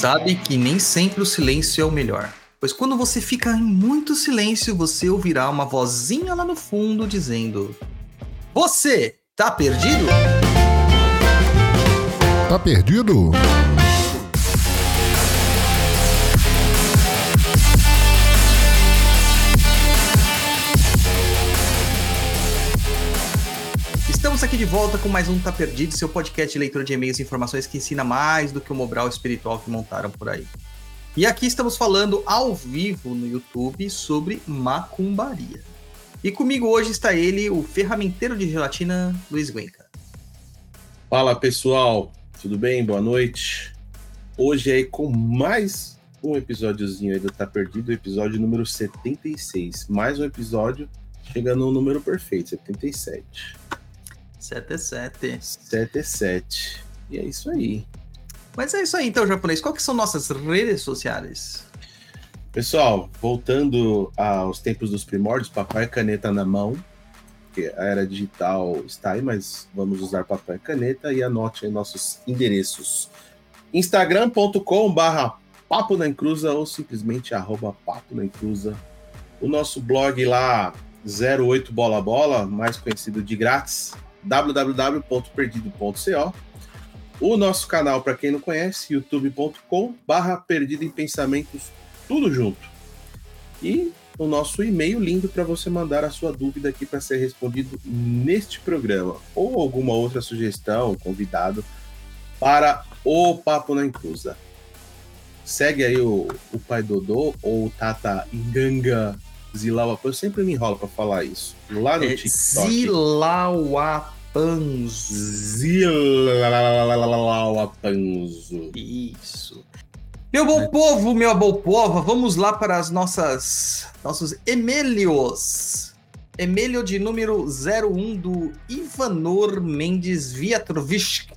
Sabe que nem sempre o silêncio é o melhor. Pois quando você fica em muito silêncio, você ouvirá uma vozinha lá no fundo dizendo: Você tá perdido? Tá perdido? Estamos aqui de volta com mais um Tá Perdido, seu podcast de leitura de e-mails e informações que ensina mais do que o Mobral espiritual que montaram por aí. E aqui estamos falando ao vivo no YouTube sobre macumbaria. E comigo hoje está ele, o ferramenteiro de gelatina, Luiz Guenca. Fala pessoal, tudo bem? Boa noite. Hoje aí com mais um episódiozinho aí do Tá Perdido, episódio número 76. Mais um episódio chegando no número perfeito, 77. 77. 77. E é isso aí. Mas é isso aí então, japonês. Qual que são nossas redes sociais? Pessoal, voltando aos tempos dos primórdios, papel e caneta na mão, porque a era digital está aí, mas vamos usar papel e caneta e anote aí nossos endereços. instagram.com barra papo na encruza ou simplesmente arroba papo na encruza. O nosso blog lá, 08 bola bola, mais conhecido de grátis, www.perdido.co. O nosso canal, para quem não conhece, youtube.com barra Perdido em Pensamentos, tudo junto. E o nosso e-mail lindo para você mandar a sua dúvida aqui para ser respondido neste programa. Ou alguma outra sugestão, convidado, para o Papo na Inclusa. Segue aí o, o Pai Dodô ou o Tata Nganga Zilauapan. Eu sempre me enrolo para falar isso. Lá no É TikTok. Zilauapanzo. Zilauapanzo. Isso. Meu bom povo, meu bom povo, vamos lá para as nossas nossos Emelios. Emílio de número 01 do Ivanor Mendes Viatrovich.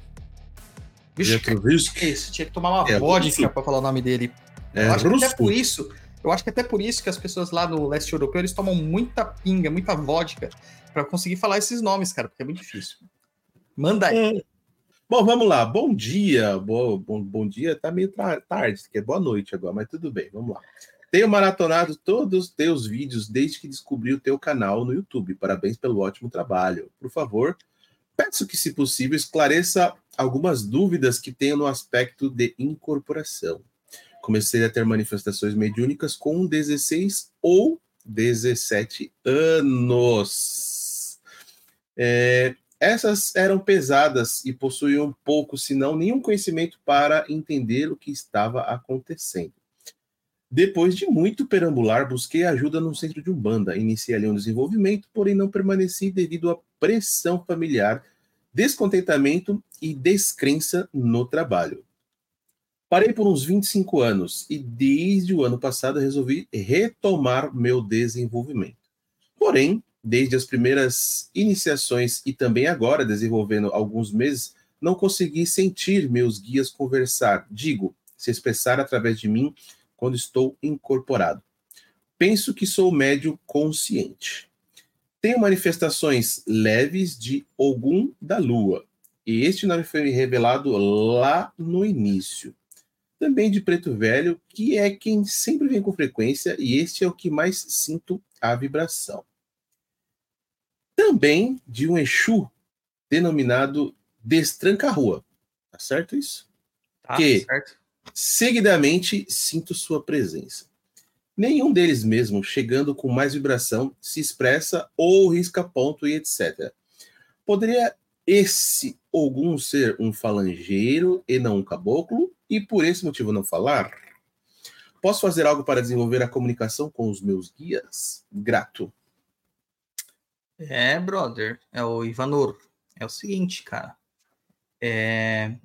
Viatrovich. Isso, tinha que tomar uma É vodka para falar o nome dele. É eu acho que russo? até por isso, eu acho que até por isso que as pessoas lá no leste europeu eles tomam muita pinga, muita vodka para conseguir falar esses nomes, cara, porque é muito difícil. Manda aí. Bom, vamos lá. Bom dia. Bom, bom, bom dia. Tá meio tarde, que é boa noite agora, mas tudo bem. Vamos lá. Tenho maratonado todos os teus vídeos desde que descobri o teu canal no YouTube. Parabéns pelo ótimo trabalho. Por favor, peço que, se possível, esclareça algumas dúvidas que tenho no aspecto de incorporação. Comecei a ter manifestações mediúnicas com 16 ou 17 anos. É, essas eram pesadas e possuíam pouco, se não nenhum conhecimento para entender o que estava acontecendo. Depois de muito perambular, busquei ajuda no centro de Umbanda. Iniciei ali um desenvolvimento, porém não permaneci devido à pressão familiar, descontentamento e descrença no trabalho. Parei por uns 25 anos e desde o ano passado resolvi retomar meu desenvolvimento. Porém, desde as primeiras iniciações e também agora desenvolvendo alguns meses, não consegui sentir meus guias conversar, digo, se expressar através de mim quando estou incorporado. Penso que sou médio consciente. Tenho manifestações leves de Ogum da Lua, e este nome foi revelado lá no início. Também de Preto Velho, que é quem sempre vem com frequência, e este é o que mais sinto a vibração também de um Exu denominado Destranca-Rua. Tá certo isso? Tá, que- certo? Seguidamente sinto sua presença. Nenhum deles mesmo, chegando com mais vibração, se expressa ou risca ponto e etc. Poderia esse algum ser um falangeiro e não um caboclo, e por esse motivo não falar? Posso fazer algo para desenvolver a comunicação com os meus guias? Grato. É, brother, é o Ivanor. É o seguinte, cara. É...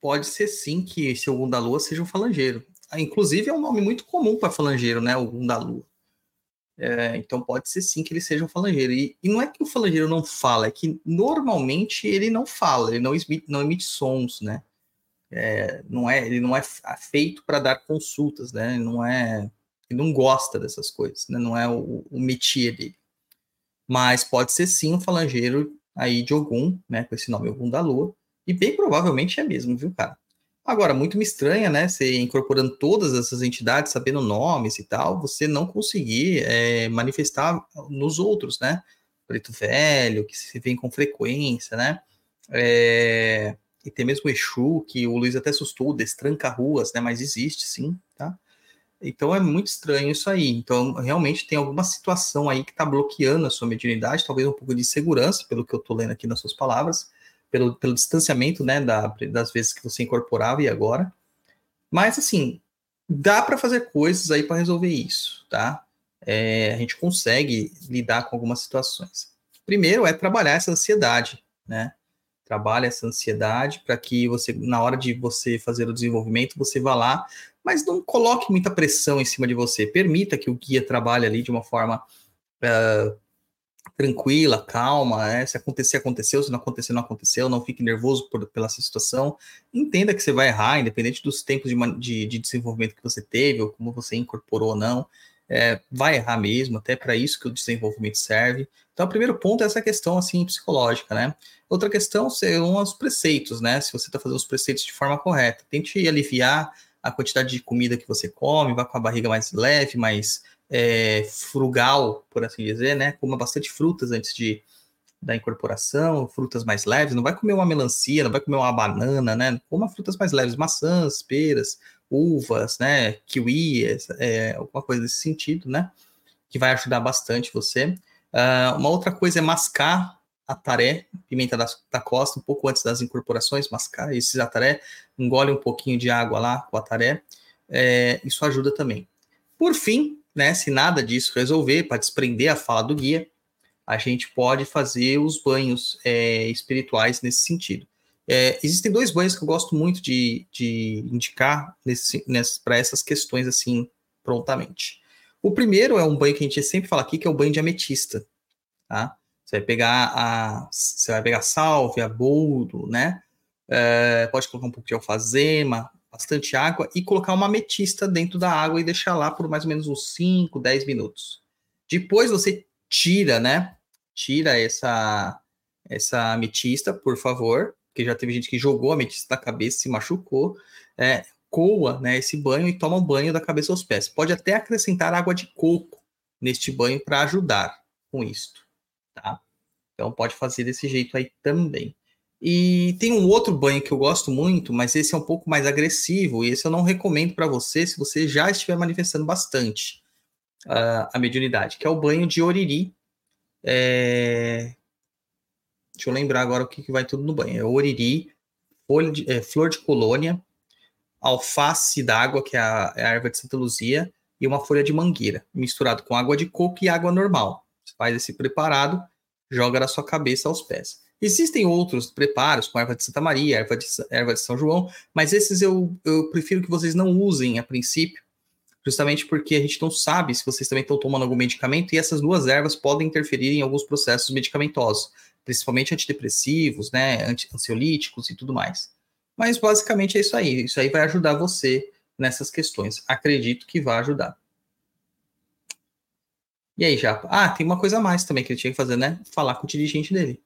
Pode ser sim que esse Ogum da Lua seja um falangeiro. Ah, Inclusive, é um nome muito comum para falangeiro, né? Ogum da Lua. É, então, pode ser sim que ele seja um falangeiro. E, e não é que o falangeiro não fala, é que normalmente ele não fala, ele não emite, não emite sons, né? É, não é, ele não é feito para dar consultas, né? Ele não é ele não gosta dessas coisas, né? Não é o, o métier dele. Mas pode ser sim um falangeiro aí de Ogum, né? Com esse nome Ogum da Lua. E bem provavelmente é mesmo, viu, cara? Agora, muito me estranha, né? Você incorporando todas essas entidades, sabendo nomes e tal, você não conseguir é, manifestar nos outros, né? Preto Velho, que se vê com frequência, né? É, e tem mesmo o Exu, que o Luiz até assustou, destranca ruas, né? Mas existe sim, tá? Então é muito estranho isso aí. Então, realmente tem alguma situação aí que está bloqueando a sua mediunidade, talvez um pouco de segurança, pelo que eu estou lendo aqui nas suas palavras, pelo, pelo distanciamento, né, da, das vezes que você incorporava e agora. Mas, assim, dá para fazer coisas aí para resolver isso, tá? É, a gente consegue lidar com algumas situações. Primeiro é trabalhar essa ansiedade, né? Trabalha essa ansiedade para que você, na hora de você fazer o desenvolvimento, você vá lá mas não coloque muita pressão em cima de você. Permita que o guia trabalhe ali de uma forma uh, tranquila, calma. Né? Se acontecer, aconteceu. Se não acontecer, não aconteceu. Não fique nervoso por, pela situação. Entenda que você vai errar, independente dos tempos de, de, de desenvolvimento que você teve ou como você incorporou ou não. É, vai errar mesmo, até para isso que o desenvolvimento serve. Então, o primeiro ponto é essa questão assim psicológica, né? Outra questão são os preceitos, né? Se você está fazendo os preceitos de forma correta, tente aliviar a quantidade de comida que você come, vá com a barriga mais leve, mais é, frugal, por assim dizer, né? Coma bastante frutas antes de da incorporação, frutas mais leves. Não vai comer uma melancia, não vai comer uma banana, né? Coma frutas mais leves, maçãs, peras, uvas, né? Kiwi, é, alguma coisa desse sentido, né? Que vai ajudar bastante você. Uh, uma outra coisa é mascar ataré, pimenta da, da, costa, um pouco antes das incorporações, mascar esses ataré, engole um pouquinho de água lá com o ataré, é, isso ajuda também. Por fim, né, se nada disso resolver, para desprender a fala do guia, a gente pode fazer os banhos é, espirituais nesse sentido. É, existem dois banhos que eu gosto muito de, de indicar para essas questões assim prontamente. O primeiro é um banho que a gente sempre fala aqui, que é o banho de ametista. Tá? Você vai pegar a, você vai pegar sálvia, boldo, né? É, pode colocar um pouco de alfazema, bastante água e colocar uma ametista dentro da água e deixar lá por mais ou menos uns 5, 10 minutos. Depois você tira, né? Tira essa essa ametista, por favor, porque já teve gente que jogou a ametista da cabeça, se machucou. É, coa, né, esse banho e toma um banho da cabeça aos pés. Pode até acrescentar água de coco neste banho para ajudar com isto, tá? Então pode fazer desse jeito aí também. E tem um outro banho que eu gosto muito, mas esse é um pouco mais agressivo, e esse eu não recomendo para você se você já estiver manifestando bastante uh, a mediunidade, que é o banho de oriri. É... Deixa eu lembrar agora o que, que vai tudo no banho. É oriri, de, é, flor de colônia, alface d'água, que é a, é a erva de Santa Luzia, e uma folha de mangueira, misturado com água de coco e água normal. Você faz esse preparado joga na sua cabeça aos pés. Existem outros preparos, com erva de Santa Maria, erva de, erva de São João, mas esses eu, eu prefiro que vocês não usem a princípio, justamente porque a gente não sabe se vocês também estão tomando algum medicamento e essas duas ervas podem interferir em alguns processos medicamentosos, principalmente antidepressivos, né, ansiolíticos e tudo mais. Mas basicamente é isso aí. Isso aí vai ajudar você nessas questões. Acredito que vai ajudar. E aí, Japa? Ah, tem uma coisa a mais também que ele tinha que fazer, né? Falar com o dirigente dele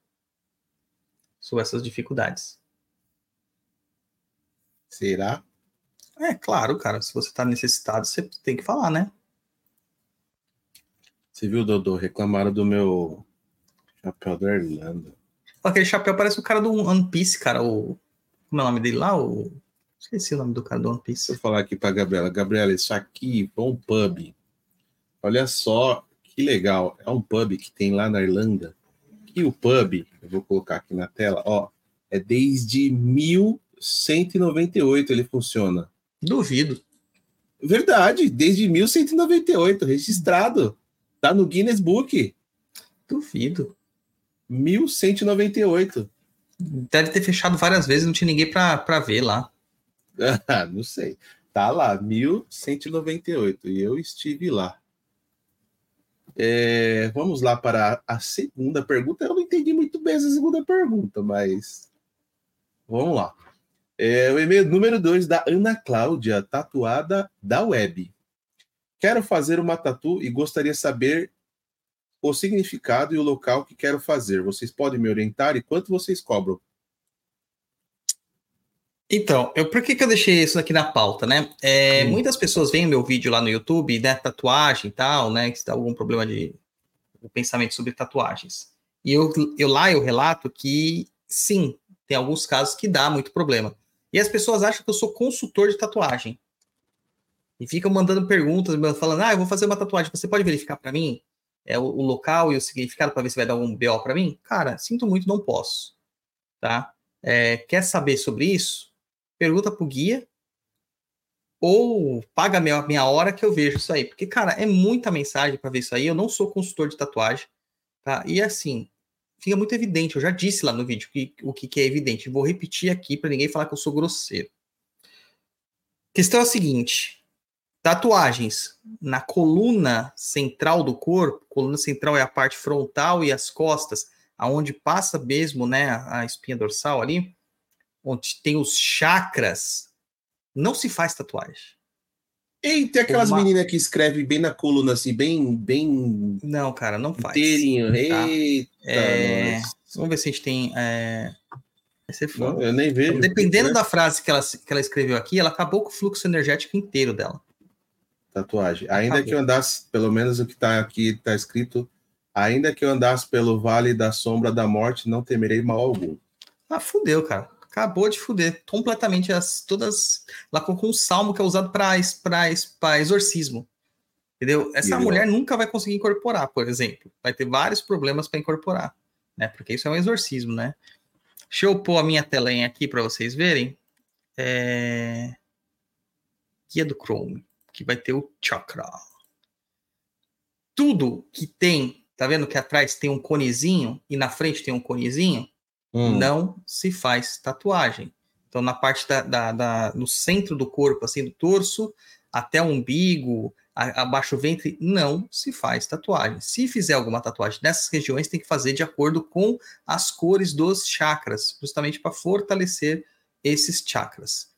sobre essas dificuldades. Será? É, claro, cara. Se você tá necessitado, você tem que falar, né? Você viu, Dodô? Reclamaram do meu chapéu da Irlanda. Aquele chapéu parece o cara do One Piece, cara. O... Como é o nome dele lá? O... Esqueci o nome do cara do One Piece. Vou falar aqui pra Gabriela. Gabriela, isso aqui, bom pub. Olha só que legal. É um pub que tem lá na Irlanda. E o pub, eu vou colocar aqui na tela, ó, é desde 1198 ele funciona. Duvido. Verdade, desde 1198, registrado. Tá no Guinness Book. Duvido. 1198. Deve ter fechado várias vezes, não tinha ninguém para ver lá. não sei. Tá lá, 1198. E eu estive lá. É, vamos lá para a segunda pergunta. Eu não entendi muito bem essa segunda pergunta, mas vamos lá. É, o e-mail número 2 da Ana Cláudia, tatuada da web. Quero fazer uma tatu e gostaria saber o significado e o local que quero fazer. Vocês podem me orientar e quanto vocês cobram? Então, eu, por que, que eu deixei isso aqui na pauta, né? É, muitas pessoas veem meu vídeo lá no YouTube, né? Tatuagem e tal, né? Que está algum problema de o pensamento sobre tatuagens. E eu, eu lá eu relato que sim, tem alguns casos que dá muito problema. E as pessoas acham que eu sou consultor de tatuagem. E ficam mandando perguntas, falando: ah, eu vou fazer uma tatuagem, você pode verificar para mim é, o, o, local e o significado para ver se vai dar algum BO para mim? Cara, sinto muito, não posso. Tá? É, quer saber sobre isso? Pergunta pro guia ou paga minha, minha hora que eu vejo isso aí. Porque, cara, é muita mensagem para ver isso aí. Eu não sou consultor de tatuagem, tá? E assim, fica muito evidente. Eu já disse lá no vídeo que, o que, que é evidente. Vou repetir aqui para ninguém falar que eu sou grosseiro. A questão é a seguinte: tatuagens na coluna central do corpo, coluna central é a parte frontal e as costas, aonde passa mesmo, né, a espinha dorsal ali onde tem os chakras, não se faz tatuagem. E tem aquelas Uma... meninas que escrevem bem na coluna, assim, bem. bem... Não, cara, não faz. Inteirinho. Tá? Eita, é... Vamos ver se a gente tem. É... Não, eu nem vejo. Dependendo da frase que ela, que ela escreveu aqui, ela acabou com o fluxo energético inteiro dela. Tatuagem. Ainda acabou. que eu andasse, pelo menos o que está aqui, está escrito: ainda que eu andasse pelo vale da sombra da morte, não temerei mal algum. Ah, fudeu, cara acabou de fuder completamente as todas. Ela colocou um salmo que é usado para exorcismo. Entendeu? Essa e mulher nunca vai conseguir incorporar, por exemplo. Vai ter vários problemas para incorporar, né? Porque isso é um exorcismo, né? Deixa eu pôr a minha telinha aqui para vocês verem. É... Guia do Chrome, que vai ter o chakra. Tudo que tem, tá vendo que atrás tem um conezinho e na frente tem um conezinho? Hum. não se faz tatuagem. Então, na parte da, da, da, no centro do corpo, assim, do torso, até o umbigo, a, abaixo do ventre, não se faz tatuagem. Se fizer alguma tatuagem nessas regiões, tem que fazer de acordo com as cores dos chakras, justamente para fortalecer esses chakras,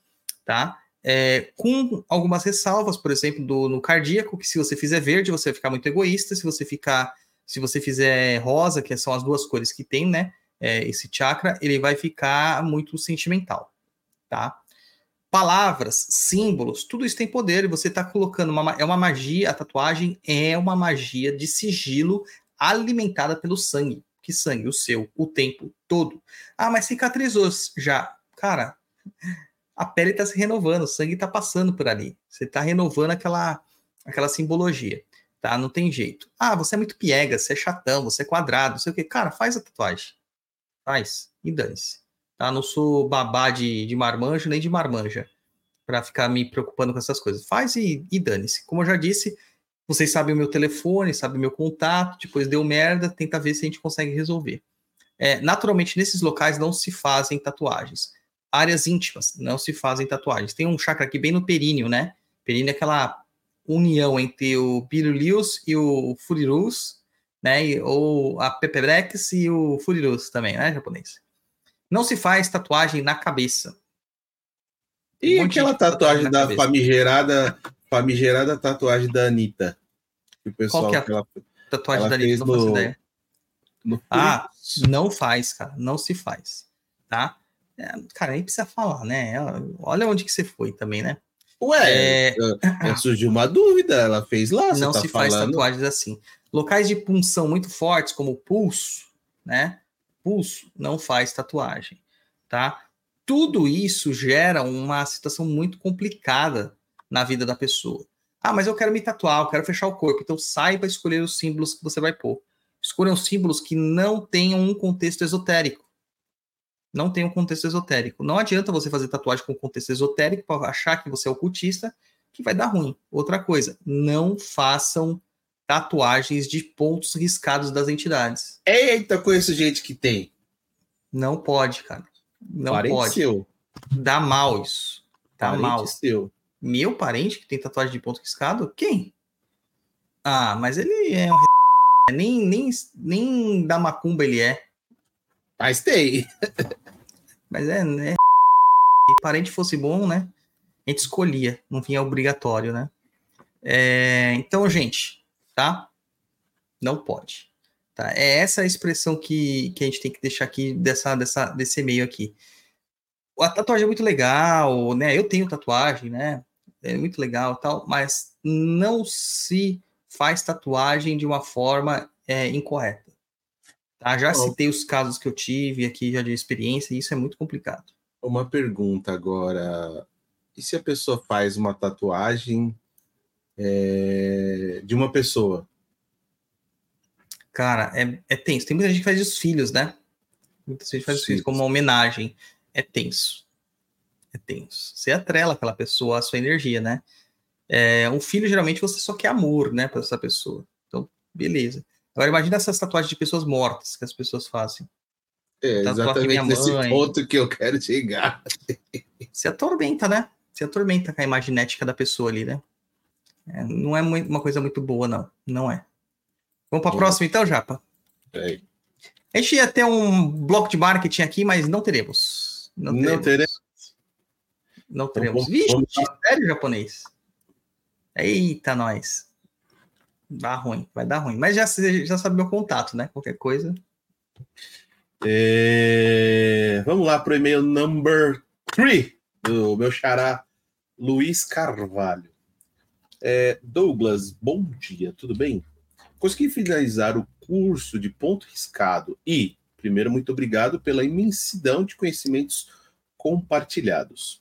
tá? É, com algumas ressalvas, por exemplo, do, no cardíaco, que se você fizer verde, você vai ficar muito egoísta, se você ficar, se você fizer rosa, que são as duas cores que tem, né? É, esse chakra, ele vai ficar muito sentimental, tá? Palavras, símbolos, tudo isso tem poder e você está colocando uma, é uma magia, a tatuagem é uma magia de sigilo alimentada pelo sangue. Que sangue? O seu, o tempo todo. Ah, mas cicatrizou já. Cara, a pele está se renovando, o sangue está passando por ali. Você está renovando aquela, aquela simbologia, tá? Não tem jeito. Ah, você é muito piega, você é chatão, você é quadrado, não sei o quê. Cara, faz a tatuagem faz e dane-se. Tá? Não sou babá de, de marmanjo nem de marmanja para ficar me preocupando com essas coisas. Faz e, e dane-se. Como eu já disse, vocês sabem o meu telefone, sabem o meu contato, depois deu merda, tenta ver se a gente consegue resolver. É, naturalmente, nesses locais não se fazem tatuagens. Áreas íntimas não se fazem tatuagens. Tem um chakra aqui bem no períneo, né? Períneo é aquela união entre o Pirulius e o Furirus, né? Ou a Pepebrex e o Furirus também, né, japonês. Não se faz tatuagem na cabeça. E um aquela tatuagem, da famigerada, famigerada tatuagem da Anitta? Que o pessoal, Qual que é a ela, tatuagem ela da Anitta? Não ideia. No... Ah, não faz, cara. Não se faz, tá? É, cara, nem precisa falar, né? Olha onde que você foi também, né? Ué, é... é surgiu uma dúvida, ela fez lá. Não tá se falando. faz tatuagens assim. Locais de punção muito fortes, como o pulso, né? Pulso não faz tatuagem, tá? Tudo isso gera uma situação muito complicada na vida da pessoa. Ah, mas eu quero me tatuar, eu quero fechar o corpo. Então saiba escolher os símbolos que você vai pôr. Escolham símbolos que não tenham um contexto esotérico. Não tem um contexto esotérico. Não adianta você fazer tatuagem com contexto esotérico para achar que você é ocultista, que vai dar ruim. Outra coisa, não façam tatuagens de pontos riscados das entidades. Eita, conheço gente que tem. Não pode, cara. Não parente pode. Seu. Dá mal isso. Dá parente mal. Seu. Meu parente que tem tatuagem de ponto riscado? Quem? Ah, mas ele é um nem, nem, nem da macumba ele é. Mas tem. mas é, né? Se parente fosse bom, né? A gente escolhia, não vinha obrigatório, né? É, então, gente, tá? Não pode. Tá? É essa a expressão que, que a gente tem que deixar aqui dessa, dessa, desse e-mail aqui. a tatuagem é muito legal, né? Eu tenho tatuagem, né? É muito legal tal, mas não se faz tatuagem de uma forma é, incorreta. Tá? Já oh. citei os casos que eu tive aqui já de experiência, e isso é muito complicado. Uma pergunta agora. E se a pessoa faz uma tatuagem é, de uma pessoa? Cara, é, é tenso. Tem muita gente que faz os filhos, né? Muita gente faz os filhos como uma homenagem. É tenso. É tenso. Você atrela aquela pessoa a sua energia, né? É, um filho, geralmente, você só quer amor, né, para essa pessoa. Então, beleza. Agora, imagina essas tatuagens de pessoas mortas que as pessoas fazem. É, exatamente nesse ponto que eu quero chegar. Você atormenta, né? Você atormenta com a imaginética da pessoa ali, né? É, não é muito, uma coisa muito boa, não. Não é. Vamos para a próxima, então, Japa? É. A gente ia ter um bloco de marketing aqui, mas não teremos. Não teremos. Não teremos. Não teremos. Então, Vixe, vamos... sério, japonês? Eita, nós. Dá ruim, vai dar ruim. Mas já, já sabe meu contato, né? Qualquer coisa. É... Vamos lá para o e-mail number 3 do meu xará Luiz Carvalho. É, Douglas, bom dia, tudo bem? Consegui finalizar o curso de ponto riscado e, primeiro, muito obrigado pela imensidão de conhecimentos compartilhados.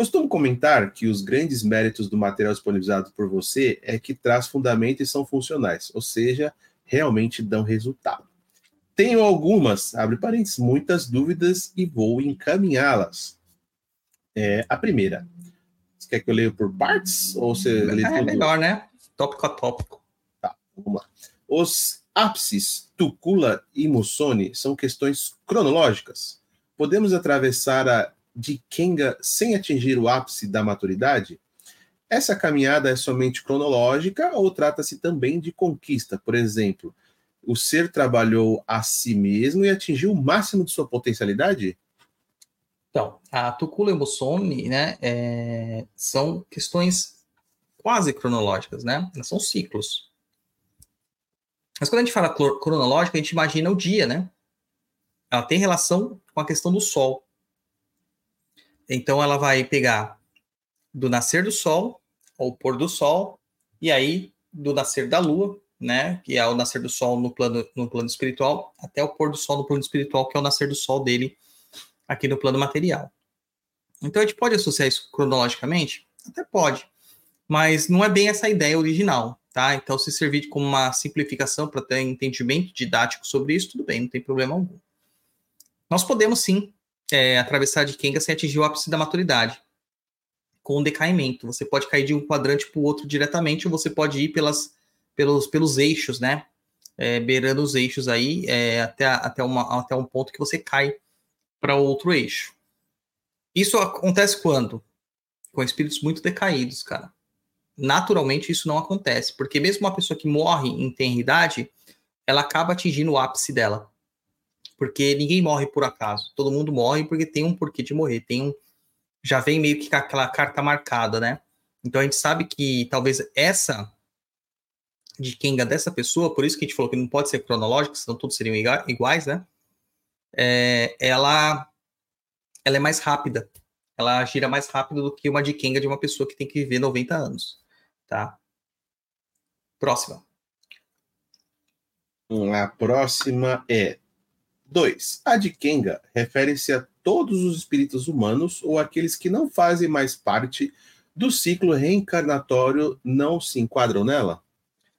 Costumo comentar que os grandes méritos do material disponibilizado por você é que traz fundamento e são funcionais, ou seja, realmente dão resultado. Tenho algumas, abre parênteses, muitas dúvidas e vou encaminhá-las. É, a primeira, você quer que eu leia por partes? Ou você é, lê é melhor, né? Tópico a tópico. Tá, vamos lá. Os ápices, Tucula e Mussoni são questões cronológicas. Podemos atravessar a de Kenga sem atingir o ápice da maturidade? Essa caminhada é somente cronológica ou trata-se também de conquista? Por exemplo, o ser trabalhou a si mesmo e atingiu o máximo de sua potencialidade? Então, a Tukula e o né, é, são questões quase cronológicas, né? São ciclos. Mas quando a gente fala cronológica, a gente imagina o dia, né? Ela tem relação com a questão do Sol. Então ela vai pegar do nascer do sol ao pôr do sol e aí do nascer da lua, né, que é o nascer do sol no plano no plano espiritual, até o pôr do sol no plano espiritual, que é o nascer do sol dele aqui no plano material. Então a gente pode associar isso cronologicamente? Até pode, mas não é bem essa ideia original, tá? Então se servir como uma simplificação para ter entendimento didático sobre isso, tudo bem, não tem problema algum. Nós podemos sim é, atravessar de Kenga sem atingir o ápice da maturidade, com decaimento. Você pode cair de um quadrante para o outro diretamente, ou você pode ir pelas, pelos, pelos eixos, né? É, beirando os eixos aí, é, até, até, uma, até um ponto que você cai para outro eixo. Isso acontece quando? Com espíritos muito decaídos, cara. Naturalmente isso não acontece, porque mesmo uma pessoa que morre em tenridade, ela acaba atingindo o ápice dela porque ninguém morre por acaso. Todo mundo morre porque tem um porquê de morrer. Tem um. Já vem meio que com aquela carta marcada, né? Então a gente sabe que talvez essa de Kenga dessa pessoa, por isso que a gente falou que não pode ser cronológico, senão todos seriam iguais, né? É, ela, ela é mais rápida. Ela gira mais rápido do que uma de Kenga de uma pessoa que tem que viver 90 anos, tá? Próxima. A próxima é 2. A de Kenga refere-se a todos os espíritos humanos ou aqueles que não fazem mais parte do ciclo reencarnatório não se enquadram nela?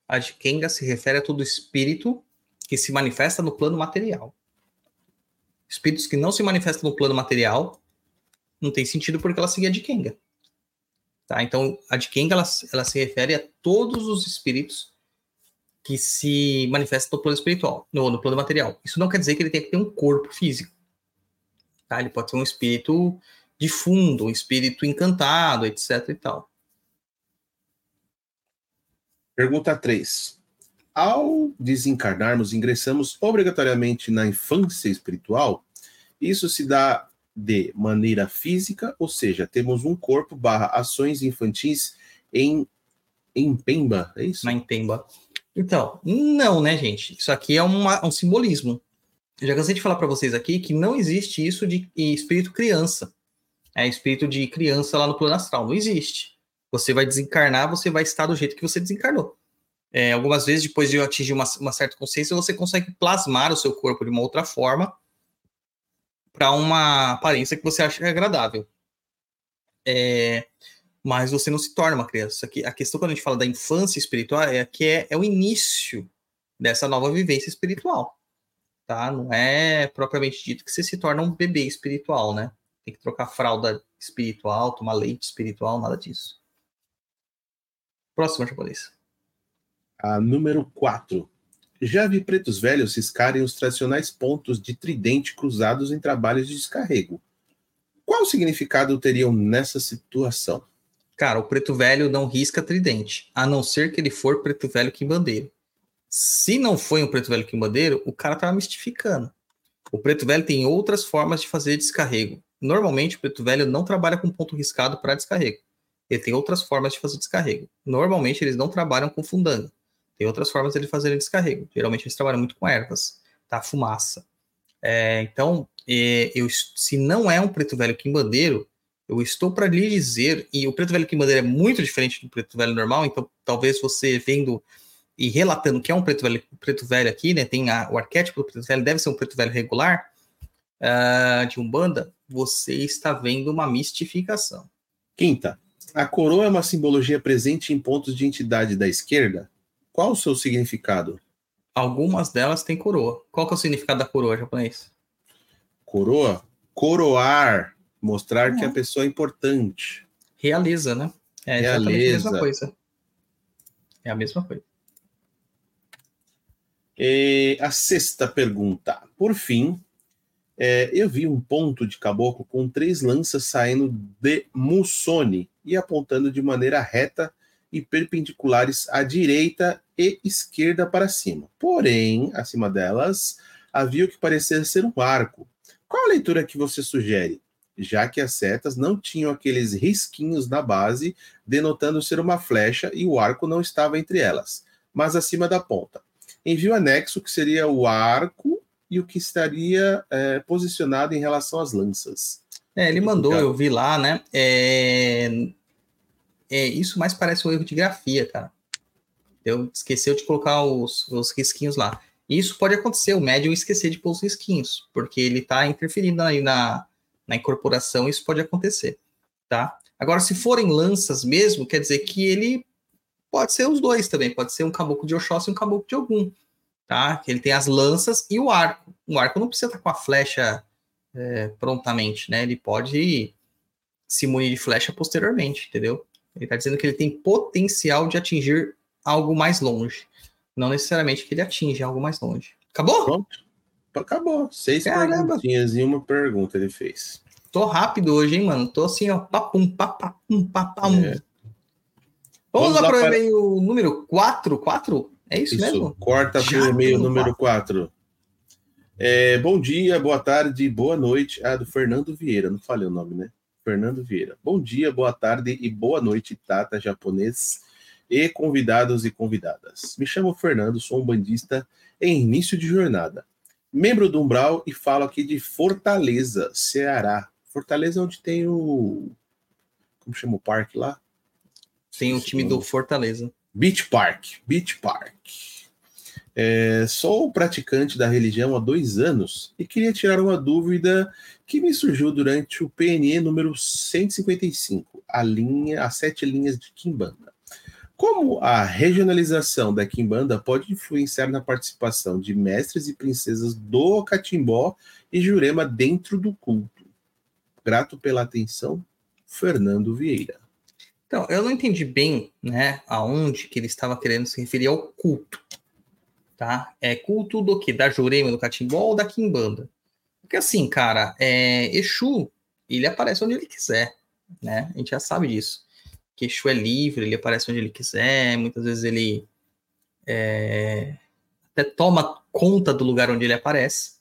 A de Kenga se refere a todo espírito que se manifesta no plano material. Espíritos que não se manifestam no plano material não tem sentido porque ela seguia a de Kenga. Tá? Então, a de Kenga ela, ela se refere a todos os espíritos que se manifesta no plano espiritual, no, no plano material. Isso não quer dizer que ele tem que ter um corpo físico. Tá? Ele pode ser um espírito de fundo, um espírito encantado, etc e tal. Pergunta 3. Ao desencarnarmos, ingressamos obrigatoriamente na infância espiritual? Isso se dá de maneira física, ou seja, temos um corpo barra ações infantis em, em Pemba, é isso? Na Pemba. Então, não, né, gente? Isso aqui é uma, um simbolismo. Eu já cansei de falar para vocês aqui que não existe isso de espírito criança. é espírito de criança lá no plano astral. Não existe. Você vai desencarnar, você vai estar do jeito que você desencarnou. É, algumas vezes, depois de atingir uma, uma, certa consciência, você consegue plasmar o seu corpo de uma outra forma para uma aparência que você acha agradável. É, mas você não se torna uma criança. A questão quando a gente fala da infância espiritual é que é, é o início dessa nova vivência espiritual. Tá? Não é propriamente dito que você se torna um bebê espiritual, né? Tem que trocar fralda espiritual, tomar leite espiritual, nada disso. Próxima japonês. A número 4. Já vi pretos velhos ciscarem os tradicionais pontos de tridente cruzados em trabalhos de descarrego. Qual significado teriam nessa situação? Cara, o preto velho não risca tridente, a não ser que ele for preto velho quimbandeiro. Se não foi um preto velho quimbandeiro, o cara tava mistificando. O preto velho tem outras formas de fazer descarrego. Normalmente, o preto velho não trabalha com ponto riscado para descarrego. Ele tem outras formas de fazer descarrego. Normalmente, eles não trabalham com fundanga. Tem outras formas de ele fazerem descarrego. Geralmente, eles trabalham muito com ervas, tá? Fumaça. É, então, é, eu, se não é um preto velho quimbandeiro, eu estou para lhe dizer, e o preto velho queimadeira é muito diferente do preto velho normal, então talvez você vendo e relatando que é um preto velho, preto velho aqui, né? Tem a, o arquétipo do preto velho, deve ser um preto velho regular uh, de Umbanda, você está vendo uma mistificação. Quinta, a coroa é uma simbologia presente em pontos de entidade da esquerda? Qual o seu significado? Algumas delas têm coroa. Qual que é o significado da coroa japonês? Coroa? Coroar Mostrar que a pessoa é importante. Realiza, né? É exatamente Realiza. a mesma coisa. É a mesma coisa. E a sexta pergunta. Por fim, é, eu vi um ponto de caboclo com três lanças saindo de Mussone e apontando de maneira reta e perpendiculares à direita e esquerda para cima. Porém, acima delas, havia o que parecia ser um arco. Qual a leitura que você sugere? Já que as setas não tinham aqueles risquinhos na base, denotando ser uma flecha e o arco não estava entre elas, mas acima da ponta. Envio anexo, que seria o arco e o que estaria é, posicionado em relação às lanças. É, ele mandou, eu vi lá, né? É... é, isso mais parece um erro de grafia, cara. Eu esqueceu de colocar os, os risquinhos lá. Isso pode acontecer, o médium esquecer de pôr os risquinhos, porque ele está interferindo aí na, na incorporação, isso pode acontecer, tá? Agora, se forem lanças mesmo, quer dizer que ele pode ser os dois também, pode ser um caboclo de Oxóssi e um caboclo de Ogum, tá? Ele tem as lanças e o arco. O arco não precisa estar com a flecha é, prontamente, né? Ele pode se munir de flecha posteriormente, entendeu? Ele está dizendo que ele tem potencial de atingir algo mais longe. Não necessariamente que ele atinge algo mais longe. Acabou? Pronto. Acabou. Seis Caramba. perguntinhas e uma pergunta ele fez. Tô rápido hoje, hein, mano? Tô assim, ó, papum, papum, papum. É. Vamos, Vamos lá para o e-mail número 4? 4? É isso, isso. mesmo? Corta para o e-mail número 4. É, bom dia, boa tarde, boa noite. Ah, do Fernando Vieira, não falei o nome, né? Fernando Vieira. Bom dia, boa tarde e boa noite, Tata japonês e convidados e convidadas. Me chamo Fernando, sou um bandista em início de jornada membro do Umbral e falo aqui de Fortaleza, Ceará. Fortaleza é onde tem o. Como chama o parque lá? Tem o time do Fortaleza. Beach Park. Beach Park. É, sou praticante da religião há dois anos e queria tirar uma dúvida que me surgiu durante o PNE número 155, a linha, as sete linhas de Kimbanda. Como a regionalização da Quimbanda pode influenciar na participação de mestres e princesas do Catimbó e Jurema dentro do culto? Grato pela atenção, Fernando Vieira. Então, eu não entendi bem, né, aonde que ele estava querendo se referir ao culto, tá? É culto do que? Da Jurema, do Catimbó ou da Quimbanda? Porque assim, cara, é, Exu, ele aparece onde ele quiser, né? A gente já sabe disso que Exu é livre, ele aparece onde ele quiser, muitas vezes ele é, até toma conta do lugar onde ele aparece.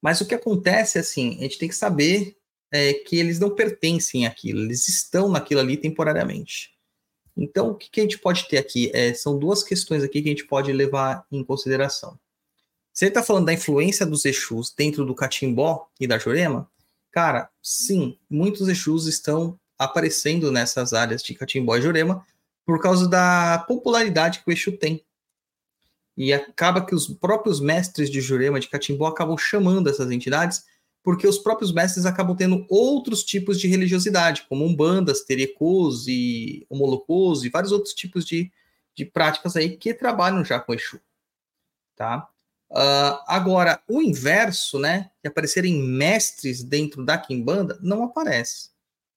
Mas o que acontece assim, a gente tem que saber é, que eles não pertencem àquilo, eles estão naquilo ali temporariamente. Então, o que, que a gente pode ter aqui? É, são duas questões aqui que a gente pode levar em consideração. Se ele está falando da influência dos Exus dentro do Catimbó e da Jurema, Cara, sim, muitos Exus estão aparecendo nessas áreas de Catimbó e Jurema por causa da popularidade que o Exu tem. E acaba que os próprios mestres de Jurema de Catimbó acabam chamando essas entidades porque os próprios mestres acabam tendo outros tipos de religiosidade, como umbandas, terecos e homolocos e vários outros tipos de, de práticas aí que trabalham já com Exu, tá? Uh, agora, o inverso, né, de aparecerem mestres dentro da Kimbanda, não aparece.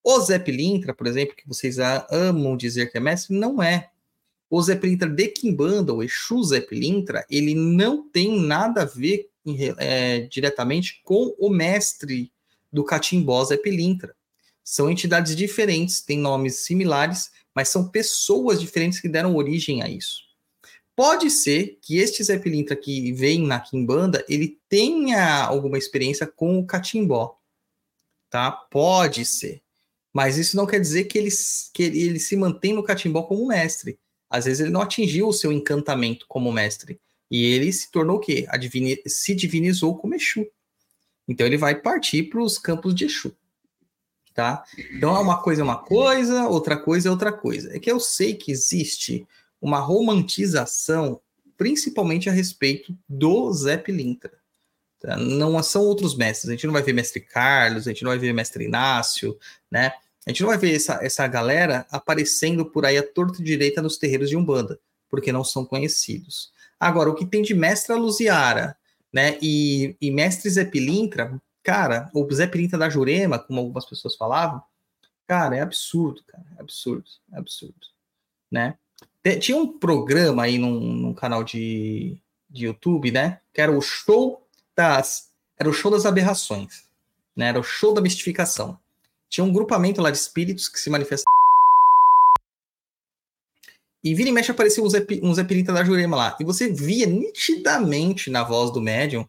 O Zé Pilintra, por exemplo, que vocês amam dizer que é mestre, não é. O Zé Pilintra de Kimbanda, o Exu Zé Pilintra, ele não tem nada a ver é, diretamente com o mestre do Catimbó Zé Pilintra. São entidades diferentes, têm nomes similares, mas são pessoas diferentes que deram origem a isso. Pode ser que este Zé Pilintra que vem na Kimbanda, ele tenha alguma experiência com o catimbó, tá? Pode ser. Mas isso não quer dizer que ele, que ele se mantém no catimbó como mestre. Às vezes ele não atingiu o seu encantamento como mestre. E ele se tornou o quê? Adivini se divinizou como Exu. Então ele vai partir para os campos de Exu. Tá? Então uma coisa é uma coisa, outra coisa é outra coisa. É que eu sei que existe uma romantização, principalmente a respeito do Zé Pilintra. Tá? Não são outros mestres. A gente não vai ver mestre Carlos, a gente não vai ver mestre Inácio, né? A gente não vai ver essa, essa galera aparecendo por aí a torta direita nos terreiros de Umbanda, porque não são conhecidos. Agora, o que tem de mestra Luziara, né, e, e mestre Zé Pilintra, cara, o Zé Pilintra da Jurema, como algumas pessoas falavam, cara, é absurdo, cara, é absurdo, é absurdo, né? Tinha um programa aí num, num canal de, de YouTube, né? Que era o show das. Era o show das aberrações. Né? Era o show da mistificação. Tinha um grupamento lá de espíritos que se manifestavam. E vira e mexe Zé, um Zé Pirita da Jurema lá. E você via nitidamente na voz do médium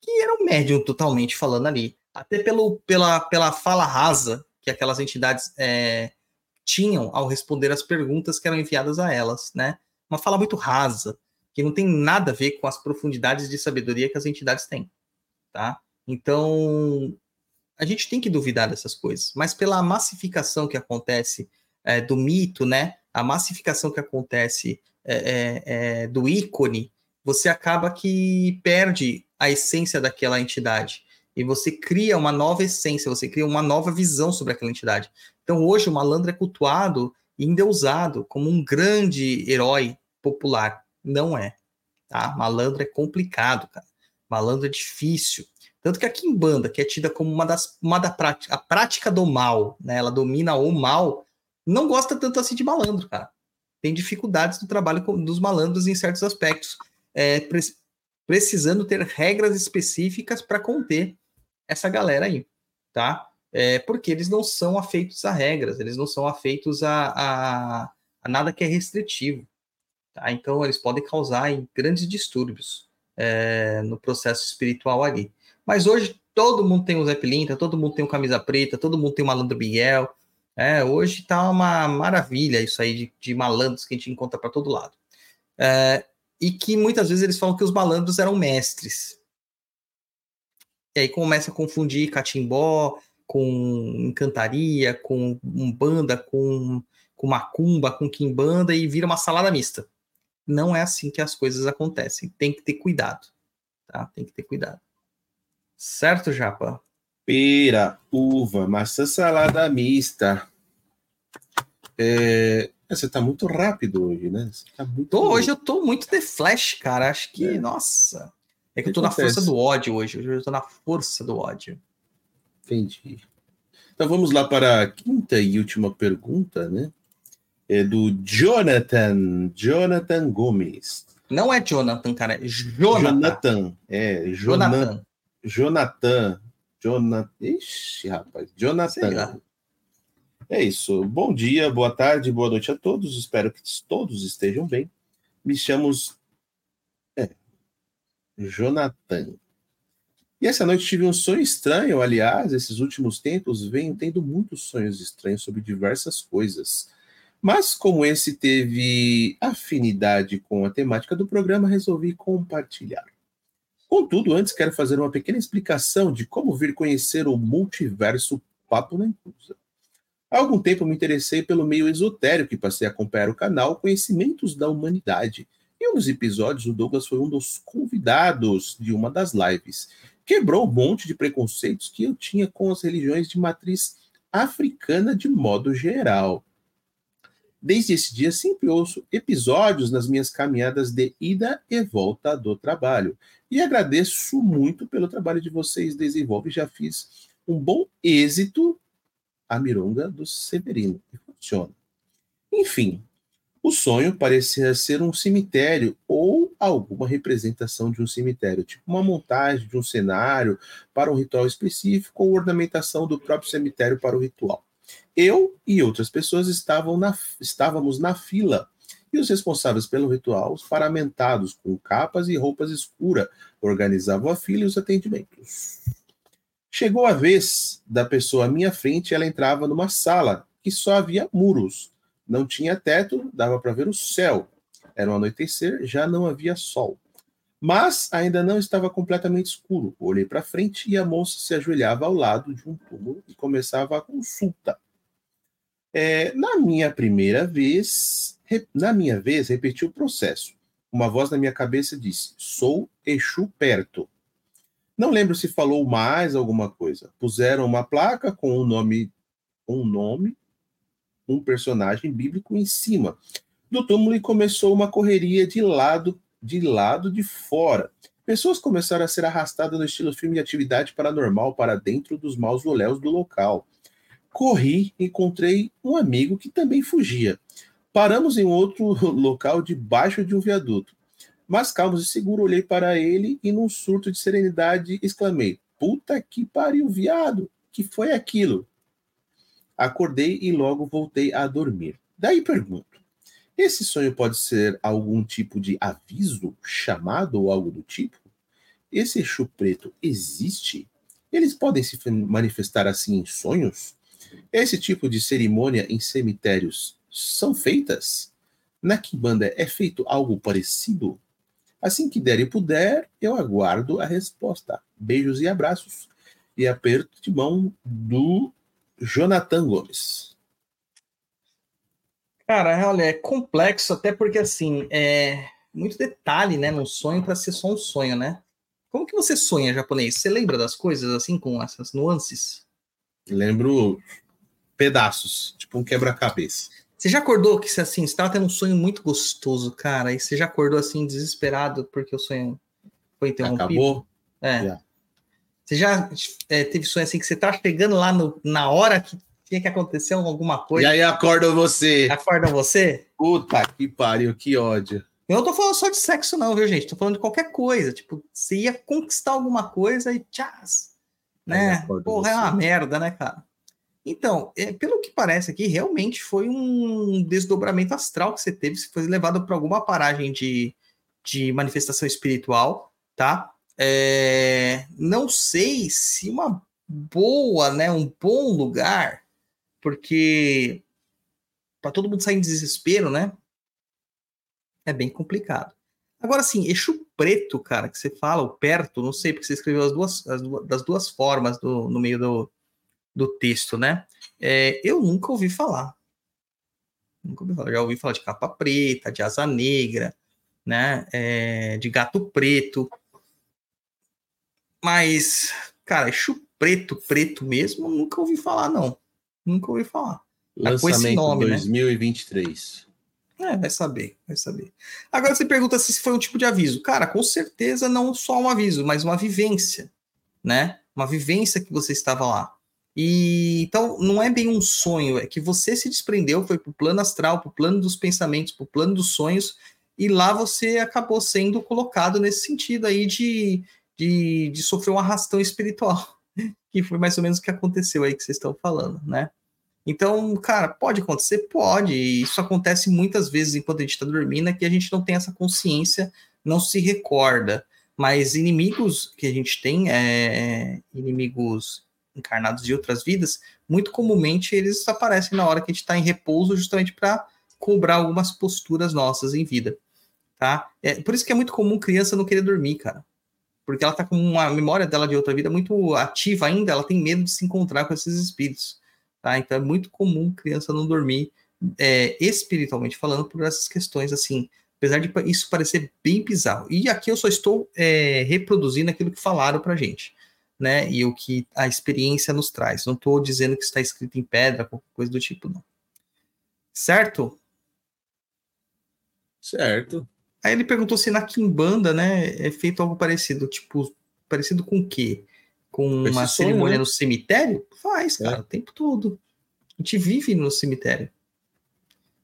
que era um médium totalmente falando ali. Até pelo, pela, pela fala rasa que aquelas entidades é, tinham ao responder as perguntas que eram enviadas a elas, né? Uma fala muito rasa, que não tem nada a ver com as profundidades de sabedoria que as entidades têm, tá? Então, a gente tem que duvidar dessas coisas, mas pela massificação que acontece é, do mito, né? A massificação que acontece é, é, é do ícone, você acaba que perde a essência daquela entidade e você cria uma nova essência, você cria uma nova visão sobre aquela entidade. Então, hoje, o malandro é cultuado e endeusado como um grande herói popular. Não é. Tá? Malandro é complicado, cara. Malandro é difícil. Tanto que a Kimbanda, que é tida como uma das uma da prática, a prática do mal, né? Ela domina o mal, não gosta tanto assim de malandro, cara. Tem dificuldades no trabalho dos malandros em certos aspectos, é, precisando ter regras específicas para conter essa galera aí, tá? é, porque eles não são afeitos a regras, eles não são afeitos a, a, a nada que é restritivo. Tá? Então, eles podem causar grandes distúrbios é, no processo espiritual ali. Mas hoje, todo mundo tem o Zé Pilintra, todo mundo tem o Camisa Preta, todo mundo tem o Malandro Miguel. É, hoje tá uma maravilha isso aí de, de malandros que a gente encontra para todo lado. É, e que muitas vezes eles falam que os malandros eram mestres. E aí começa a confundir catimbó, com encantaria, com umbanda, com, com macumba, com quimbanda e vira uma salada mista. Não é assim que as coisas acontecem. Tem que ter cuidado. Tá? Tem que ter cuidado. Certo, Japa? Pera, uva, maçã, salada mista. É, você tá muito rápido hoje, né? Tá muito... Tô, hoje eu tô muito de flash, cara. Acho que, é. nossa. É que eu tô acontece? na força do ódio hoje. Hoje eu tô na força do ódio. Entendi. Então vamos lá para a quinta e última pergunta, né? É do Jonathan, Jonathan Gomes. Não é Jonathan, cara, é Jonathan. Jonathan, é, Jonathan. Jonathan. Jonathan. Ixi, rapaz, Jonathan. É isso. Bom dia, boa tarde, boa noite a todos. Espero que todos estejam bem. Me chamo é, Jonathan. E essa noite tive um sonho estranho, aliás, esses últimos tempos venho tendo muitos sonhos estranhos sobre diversas coisas. Mas como esse teve afinidade com a temática do programa, resolvi compartilhar. Contudo, antes quero fazer uma pequena explicação de como vir conhecer o multiverso Papo na Inclusa. Há algum tempo me interessei pelo meio esotérico e passei a acompanhar o canal Conhecimentos da Humanidade. Em um dos episódios, o Douglas foi um dos convidados de uma das lives. Quebrou um monte de preconceitos que eu tinha com as religiões de matriz africana de modo geral. Desde esse dia, sempre ouço episódios nas minhas caminhadas de ida e volta do trabalho. E agradeço muito pelo trabalho de vocês. Desenvolve, já fiz um bom êxito a Mironga do Severino. E funciona. Enfim, o sonho parecia ser um cemitério ou alguma representação de um cemitério, tipo uma montagem de um cenário para um ritual específico ou ornamentação do próprio cemitério para o ritual. Eu e outras pessoas estavam na, estávamos na fila e os responsáveis pelo ritual, paramentados com capas e roupas escuras, organizavam a fila e os atendimentos. Chegou a vez da pessoa à minha frente, ela entrava numa sala que só havia muros. Não tinha teto, dava para ver o céu. Era um anoitecer, já não havia sol. Mas ainda não estava completamente escuro. Olhei para frente e a moça se ajoelhava ao lado de um túmulo e começava a consulta. É, na minha primeira vez, na minha vez, repeti o processo. Uma voz na minha cabeça disse: Sou Exu perto. Não lembro se falou mais alguma coisa. Puseram uma placa com um nome, um nome, um personagem bíblico em cima do túmulo e começou uma correria de lado de lado de fora. Pessoas começaram a ser arrastadas no estilo filme de atividade paranormal para dentro dos mausoléus do local. Corri, encontrei um amigo que também fugia. Paramos em outro local debaixo de um viaduto. Mas calmos e seguro, olhei para ele e, num surto de serenidade, exclamei: Puta que pariu, viado! Que foi aquilo? Acordei e logo voltei a dormir. Daí pergunto: esse sonho pode ser algum tipo de aviso, chamado ou algo do tipo? Esse Exu preto existe? Eles podem se manifestar assim em sonhos? Esse tipo de cerimônia em cemitérios são feitas? Na Kimbanda é feito algo parecido? Assim que der e puder, eu aguardo a resposta. Beijos e abraços. E aperto de mão do Jonathan Gomes. Cara, olha, é complexo, até porque assim, é muito detalhe, né, no sonho para ser só um sonho, né? Como que você sonha japonês? Você lembra das coisas assim com essas nuances? Lembro pedaços, tipo um quebra-cabeça. Você já acordou que você assim, estava tendo um sonho muito gostoso, cara, e você já acordou assim desesperado porque o sonho foi interrompido? Acabou? É. Já. Você já é, teve sonho assim que você tá chegando lá no, na hora que tinha que acontecer alguma coisa? E aí acorda você. Acorda você? Puta que pariu, que ódio. Eu não tô falando só de sexo, não, viu, gente? Tô falando de qualquer coisa. Tipo, você ia conquistar alguma coisa e tchás. Né? Porra, é uma merda, né, cara? Então, é, pelo que parece aqui, realmente foi um desdobramento astral que você teve, você foi levado para alguma paragem de, de manifestação espiritual, tá? É, não sei se uma boa, né, um bom lugar, porque para todo mundo sair em desespero, né? É bem complicado. Agora, sim, eixo preto, cara, que você fala, o perto, não sei, porque você escreveu as duas, as duas das duas formas do, no meio do, do texto, né? É, eu nunca ouvi falar. Nunca ouvi falar. Já ouvi falar de capa preta, de asa negra, né? É, de gato preto. Mas, cara, Exu preto, preto mesmo, nunca ouvi falar, não. Nunca ouvi falar. Lançamento tá com esse nome, 2023. Né? É, vai saber, vai saber. Agora você pergunta se foi um tipo de aviso. Cara, com certeza não só um aviso, mas uma vivência, né? Uma vivência que você estava lá. E então não é bem um sonho, é que você se desprendeu, foi para o plano astral, para o plano dos pensamentos, para o plano dos sonhos, e lá você acabou sendo colocado nesse sentido aí de, de, de sofrer um arrastão espiritual, que foi mais ou menos o que aconteceu aí que vocês estão falando, né? Então, cara, pode acontecer? Pode. Isso acontece muitas vezes enquanto a gente está dormindo, é que a gente não tem essa consciência, não se recorda. Mas inimigos que a gente tem, é, inimigos encarnados de outras vidas, muito comumente eles aparecem na hora que a gente está em repouso, justamente para cobrar algumas posturas nossas em vida, tá? É, por isso que é muito comum criança não querer dormir, cara. porque ela tá com uma memória dela de outra vida muito ativa ainda, ela tem medo de se encontrar com esses espíritos, tá? Então é muito comum criança não dormir é, espiritualmente falando por essas questões assim, apesar de isso parecer bem bizarro. E aqui eu só estou é, reproduzindo aquilo que falaram pra gente, né? E o que a experiência nos traz. Não estou dizendo que está escrito em pedra, qualquer coisa do tipo, não. Certo? Certo. Aí ele perguntou se na Kimbanda, né, é feito algo parecido, tipo, parecido com o quê? Com uma cerimônia né? no cemitério? Faz, é. cara, é. o tempo todo. A gente vive no cemitério.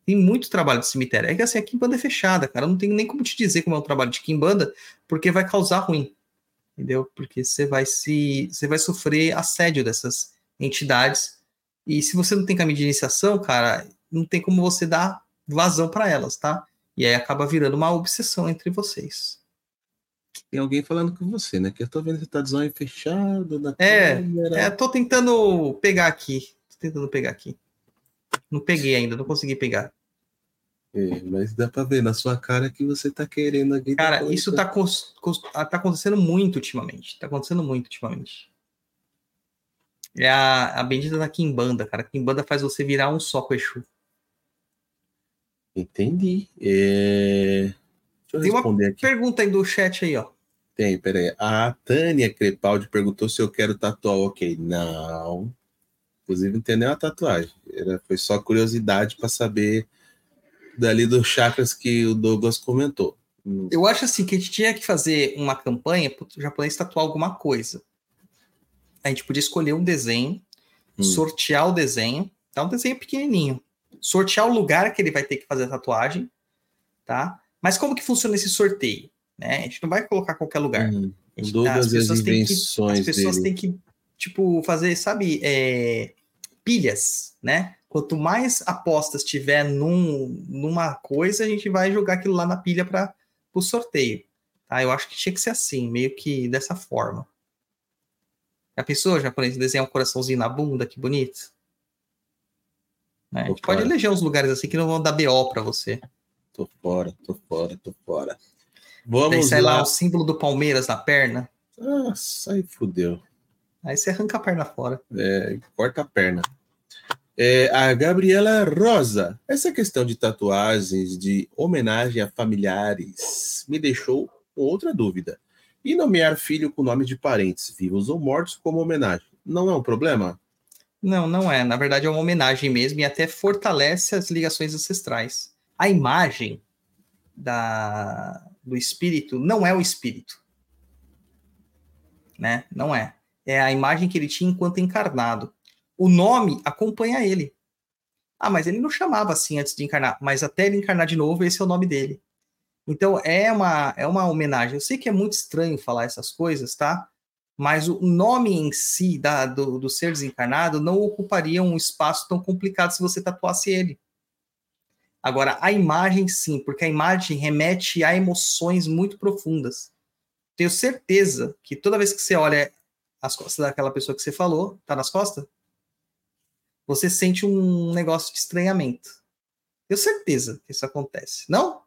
Tem muito trabalho de cemitério. É que assim, a Kimbanda é fechada, cara. não tenho nem como te dizer como é o trabalho de Kimbanda, porque vai causar ruim. Entendeu? Porque você vai se. Você vai sofrer assédio dessas entidades. E se você não tem caminho de iniciação, cara, não tem como você dar vazão para elas, tá? E aí acaba virando uma obsessão entre vocês. Tem alguém falando com você, né? Que eu tô vendo que tá de zóio fechado na é, câmera. É, tô tentando pegar aqui. Tô tentando pegar aqui. Não peguei ainda, não consegui pegar. É, mas dá pra ver na sua cara que você tá querendo aqui. Cara, isso tá, tá acontecendo muito ultimamente. Tá acontecendo muito ultimamente. É a, a bendita da Kimbanda, cara. Kimbanda faz você virar um só com o Exu. Entendi. É... Deixa eu Tem uma aqui. pergunta aí do chat aí, ó. Tem, peraí. A Tânia Crepaldi perguntou se eu quero tatuar. Ok, não. Inclusive, não tem nenhuma tatuagem. Era, foi só curiosidade para saber dali dos chakras que o Douglas comentou. Eu acho assim que a gente tinha que fazer uma campanha para o japonês tatuar alguma coisa. A gente podia escolher um desenho, hum. sortear o desenho, tá um desenho pequenininho sortear o lugar que ele vai ter que fazer a tatuagem, tá? Mas como que funciona esse sorteio? Né? A gente não vai colocar qualquer lugar. Hum, gente, as pessoas, têm que, as pessoas têm que, tipo, fazer, sabe, é, pilhas, né? Quanto mais apostas tiver num, numa coisa, a gente vai jogar aquilo lá na pilha para o sorteio. Tá? Eu acho que tinha que ser assim, meio que dessa forma. A pessoa japonês desenhar um coraçãozinho na bunda, que bonito. Né? A gente pode eleger uns lugares assim que não vão dar BO para você. Tô fora, tô fora, tô fora. Vamos Daí sai lá. lá o símbolo do Palmeiras na perna. Nossa, aí fudeu. Aí você arranca a perna fora. É, corta a perna. É, a Gabriela Rosa, essa questão de tatuagens de homenagem a familiares me deixou outra dúvida. E nomear filho com nome de parentes, vivos ou mortos, como homenagem, não é um problema? Não, não é. Na verdade, é uma homenagem mesmo e até fortalece as ligações ancestrais. A imagem da, do espírito não é o espírito. Né? Não é. É a imagem que ele tinha enquanto encarnado. O nome acompanha ele. Ah, mas ele não chamava assim antes de encarnar, mas até ele encarnar de novo, esse é o nome dele. Então é uma é uma homenagem. Eu sei que é muito estranho falar essas coisas, tá? mas o nome em si da, do, do ser desencarnado não ocuparia um espaço tão complicado se você tatuasse ele. Agora, a imagem sim, porque a imagem remete a emoções muito profundas. Tenho certeza que toda vez que você olha as costas daquela pessoa que você falou, tá nas costas, você sente um negócio de estranhamento. Tenho certeza que isso acontece. Não?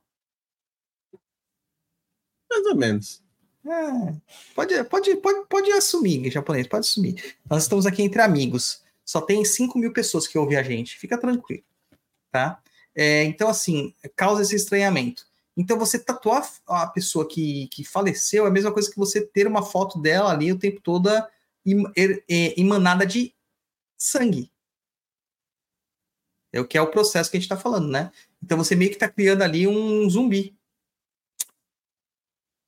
Mais ou menos. É, pode, pode, pode, pode assumir, japonês, pode assumir. Nós estamos aqui entre amigos. Só tem 5 mil pessoas que ouvem a gente. Fica tranquilo. Tá? É, então, assim, causa esse estranhamento. Então, você tatuar a pessoa que, que faleceu é a mesma coisa que você ter uma foto dela ali o tempo todo er, é, emanada de sangue. É o que é o processo que a gente está falando, né? Então, você meio que está criando ali um zumbi.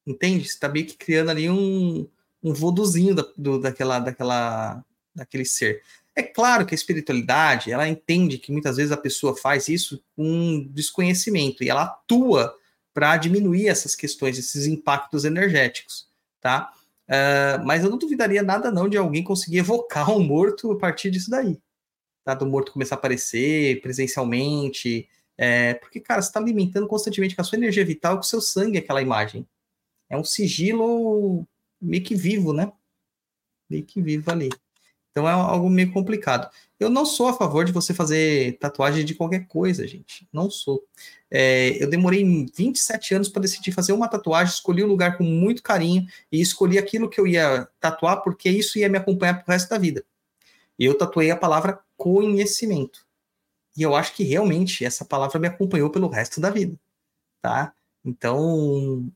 Entende? Você tá meio que criando ali um, um voduzinho da, do, daquela, daquela, daquele ser. É claro que a espiritualidade, ela entende que muitas vezes a pessoa faz isso com desconhecimento e ela atua para diminuir essas questões, esses impactos energéticos, tá? Uh, mas eu não duvidaria nada não de alguém conseguir evocar um morto a partir disso daí, tá? Do morto começar a aparecer presencialmente, é, porque, cara, você está alimentando constantemente com a sua energia vital, com o seu sangue aquela imagem, é um sigilo meio que vivo, né? Meio que vivo ali. Então é algo meio complicado. Eu não sou a favor de você fazer tatuagem de qualquer coisa, gente. Não sou. É, eu demorei 27 anos para decidir fazer uma tatuagem, escolhi o um lugar com muito carinho e escolhi aquilo que eu ia tatuar, porque isso ia me acompanhar pro resto da vida. E eu tatuei a palavra conhecimento. E eu acho que realmente essa palavra me acompanhou pelo resto da vida, tá? Então,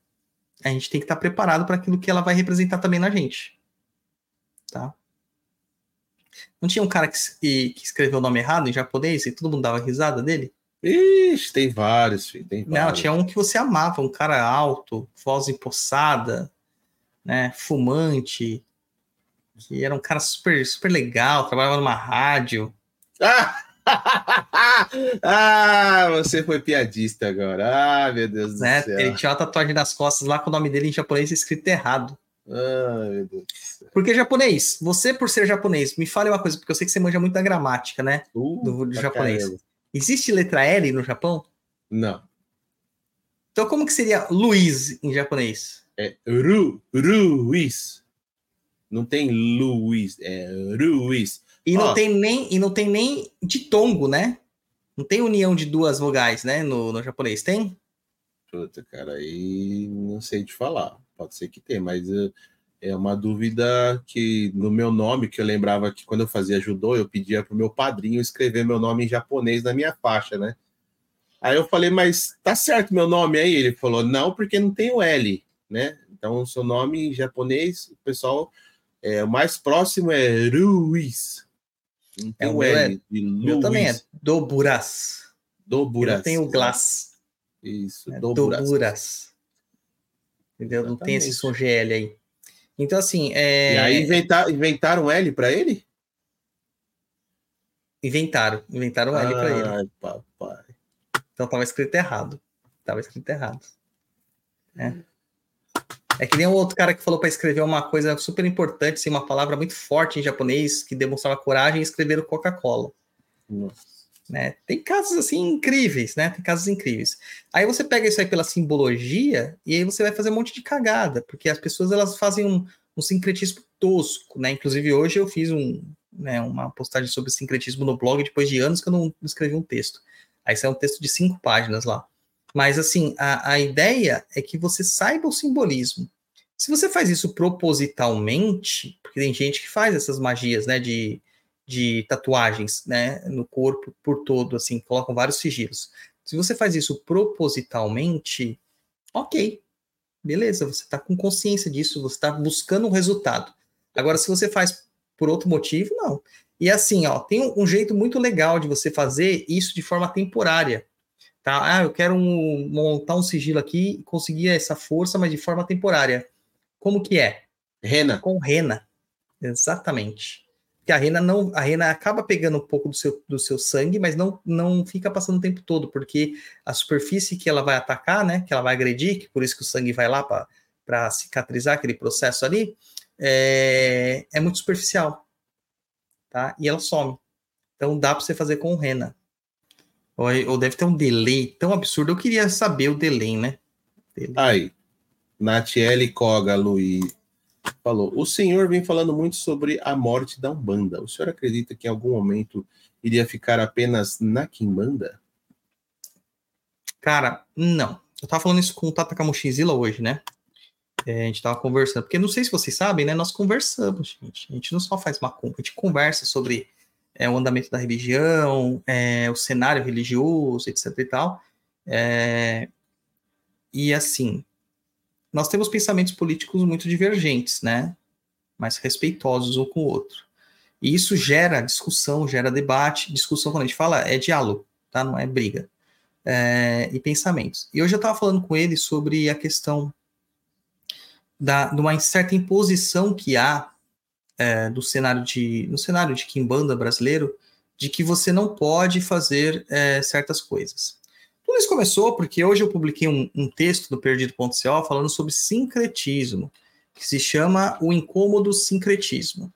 a gente tem que estar preparado para aquilo que ela vai representar também na gente, tá? Não tinha um cara que, que, escreveu o nome errado em japonês e todo mundo dava risada dele? Ixi, tem vários, filho, tem vários. Não, tinha um que você amava, um cara alto, voz empossada, né, fumante, que era um cara super, super legal, trabalhava numa rádio. Ah! ah, você foi piadista agora. Ah, meu Deus né? do céu. Ele tinha uma tatuagem nas costas lá com o nome dele em japonês escrito errado. Deus. Porque japonês, você por ser japonês, me fale uma coisa, porque eu sei que você manja muito da gramática, né? Uh, do, do japonês. Caramba. Existe letra L no Japão? Não. Então como que seria Luiz em japonês? É Ru, Ruiz. Não tem Luiz, é Ruiz. E não tem nem e não tem nem ditongo, né? Não tem união de duas vogais, né, no, no japonês, tem? Puta, cara, aí não sei te falar. Pode ser que tenha, mas uh, é uma dúvida que no meu nome, que eu lembrava que quando eu fazia judô, eu pedia pro meu padrinho escrever meu nome em japonês na minha faixa, né? Aí eu falei, mas tá certo meu nome aí? Ele falou, não, porque não tem o L, né? Então, o seu nome em japonês, o pessoal, é, o mais próximo é Ruiz. Não tem é, o L. É, meu também é Doburas. Doburas. Eu tenho o Glass. Isso, é, Doburas. Doburas. Entendeu? Exatamente. Não tem esse som GL aí. Então, assim. É... E aí inventar, inventaram L para ele? Inventaram. Inventaram L para ele. Ai, papai. Então tava escrito errado. Tava escrito errado. É. É que nem o outro cara que falou para escrever uma coisa super importante, assim, uma palavra muito forte em japonês, que demonstrava coragem, e escreveram Coca-Cola. Nossa. Né? Tem casos assim incríveis, né? Tem casos incríveis. Aí você pega isso aí pela simbologia e aí você vai fazer um monte de cagada, porque as pessoas elas fazem um, um sincretismo tosco, né? Inclusive hoje eu fiz um, né, uma postagem sobre sincretismo no blog depois de anos que eu não escrevi um texto. Aí saiu um texto de cinco páginas lá. Mas assim, a, a ideia é que você saiba o simbolismo. Se você faz isso propositalmente, porque tem gente que faz essas magias, né, de de tatuagens, né, no corpo por todo, assim, colocam vários sigilos. Se você faz isso propositalmente, ok, beleza, você está com consciência disso, você está buscando um resultado. Agora, se você faz por outro motivo, não. E assim, ó, tem um, um jeito muito legal de você fazer isso de forma temporária. Tá? Ah, eu quero um, montar um sigilo aqui e conseguir essa força, mas de forma temporária. Como que é? Rena. Com rena. Exatamente que a rena não, a rena acaba pegando um pouco do seu, do seu sangue, mas não, não fica passando o tempo todo, porque a superfície que ela vai atacar, né, que ela vai agredir, que por isso que o sangue vai lá para cicatrizar aquele processo ali, é, é muito superficial, tá? E ela some. Então dá para você fazer com rena. Ou, ou, deve ter um delay tão absurdo. Eu queria saber o delay, né? Delay. Aí, Natiele Koga, Luiz, falou: O senhor vem falando muito sobre a morte da Umbanda. O senhor acredita que em algum momento iria ficar apenas na Kimbanda? Cara, não. Eu tava falando isso com o Tata Kamushizila hoje, né? É, a gente tava conversando, porque não sei se vocês sabem, né? Nós conversamos, gente. A gente não só faz macumba, a gente conversa sobre é, o andamento da religião, é, o cenário religioso, etc e tal. É, e assim, nós temos pensamentos políticos muito divergentes, né? Mas respeitosos um com o outro. E isso gera discussão, gera debate. Discussão, quando a gente fala, é diálogo, tá? Não é briga. É, e pensamentos. E hoje eu estava falando com ele sobre a questão da, de uma certa imposição que há é, cenário de, no cenário de Kimbanda brasileiro, de que você não pode fazer é, certas coisas. Tudo isso começou porque hoje eu publiquei um, um texto do Perdido.co falando sobre sincretismo, que se chama O Incômodo Sincretismo,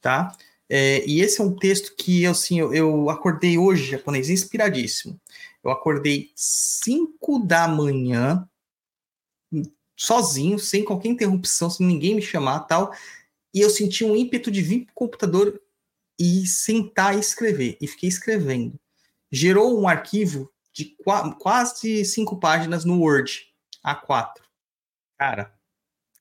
tá? É, e esse é um texto que assim, eu, eu acordei hoje, japonês, inspiradíssimo. Eu acordei 5 da manhã, sozinho, sem qualquer interrupção, sem ninguém me chamar tal, e eu senti um ímpeto de vir para o computador e sentar e escrever. E fiquei escrevendo. Gerou um arquivo de qu quase cinco páginas no Word, A4. Cara,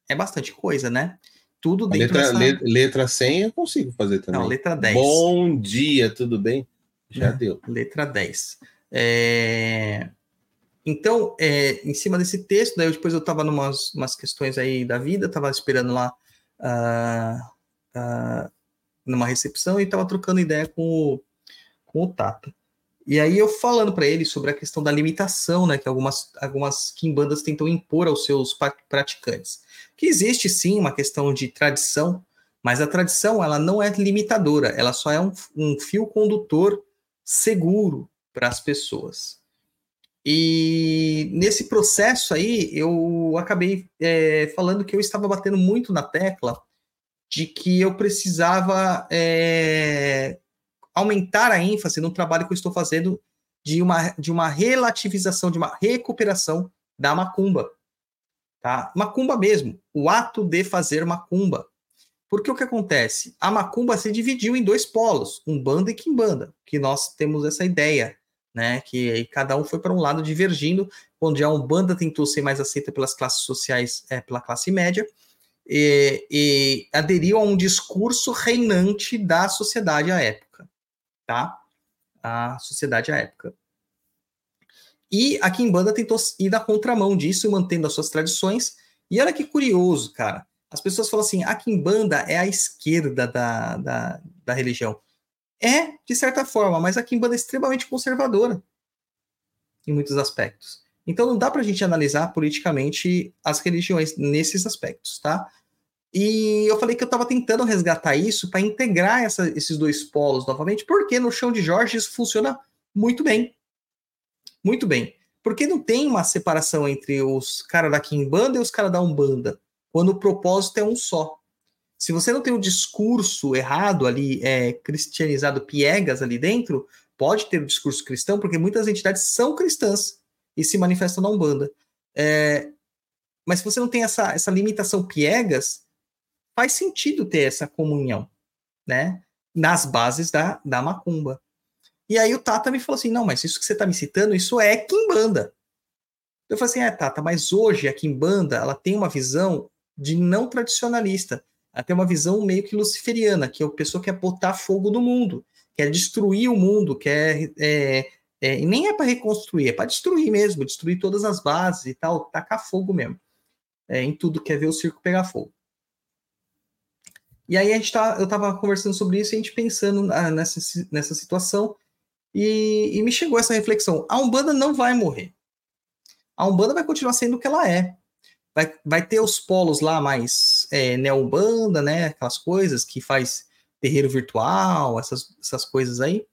é bastante coisa, né? Tudo dentro letra, dessa... letra 100 eu consigo fazer também. Não, letra 10. Bom dia, tudo bem? Já é, deu. Letra 10. É... Então, é, em cima desse texto, daí depois eu estava em umas questões aí da vida, estava esperando lá uh, uh, numa recepção e estava trocando ideia com o, com o Tata. E aí eu falando para ele sobre a questão da limitação, né, que algumas algumas quimbandas tentam impor aos seus praticantes. Que existe sim uma questão de tradição, mas a tradição ela não é limitadora, ela só é um, um fio condutor seguro para as pessoas. E nesse processo aí, eu acabei é, falando que eu estava batendo muito na tecla de que eu precisava é, aumentar a ênfase no trabalho que eu estou fazendo de uma, de uma relativização, de uma recuperação da macumba. Tá? Macumba mesmo, o ato de fazer macumba. Porque o que acontece? A macumba se dividiu em dois polos, umbanda e quimbanda, que nós temos essa ideia, né? Que cada um foi para um lado divergindo, onde a umbanda tentou ser mais aceita pelas classes sociais, é, pela classe média, e, e aderiu a um discurso reinante da sociedade à época tá? A sociedade à época. E a Kimbanda tentou ir na contramão disso, mantendo as suas tradições. E olha que curioso, cara. As pessoas falam assim: a Kimbanda é a esquerda da, da, da religião. É, de certa forma, mas a Kimbanda é extremamente conservadora em muitos aspectos. Então não dá para a gente analisar politicamente as religiões nesses aspectos, tá? E eu falei que eu estava tentando resgatar isso para integrar essa, esses dois polos novamente, porque no chão de Jorge isso funciona muito bem. Muito bem. Porque não tem uma separação entre os caras da Kimbanda e os caras da Umbanda, quando o propósito é um só. Se você não tem o um discurso errado ali, é, cristianizado, piegas ali dentro, pode ter o um discurso cristão, porque muitas entidades são cristãs e se manifestam na Umbanda. É, mas se você não tem essa, essa limitação piegas, faz sentido ter essa comunhão, né? Nas bases da, da macumba. E aí o Tata me falou assim: não, mas isso que você está me citando, isso é Kimbanda. Eu falei assim: é, Tata, mas hoje a Kimbanda ela tem uma visão de não tradicionalista. Ela tem uma visão meio que luciferiana, que é a pessoa quer botar fogo no mundo, quer destruir o mundo, quer. É, é, e nem é para reconstruir, é para destruir mesmo, destruir todas as bases e tal, tacar fogo mesmo. É, em tudo, quer ver o circo pegar fogo. E aí a gente tá, eu estava conversando sobre isso e a gente pensando nessa, nessa situação e, e, me chegou essa reflexão. A Umbanda não vai morrer. A Umbanda vai continuar sendo o que ela é. Vai, vai ter os polos lá mais é, neo-Umbanda, né? Aquelas coisas que faz terreiro virtual, essas, essas coisas aí.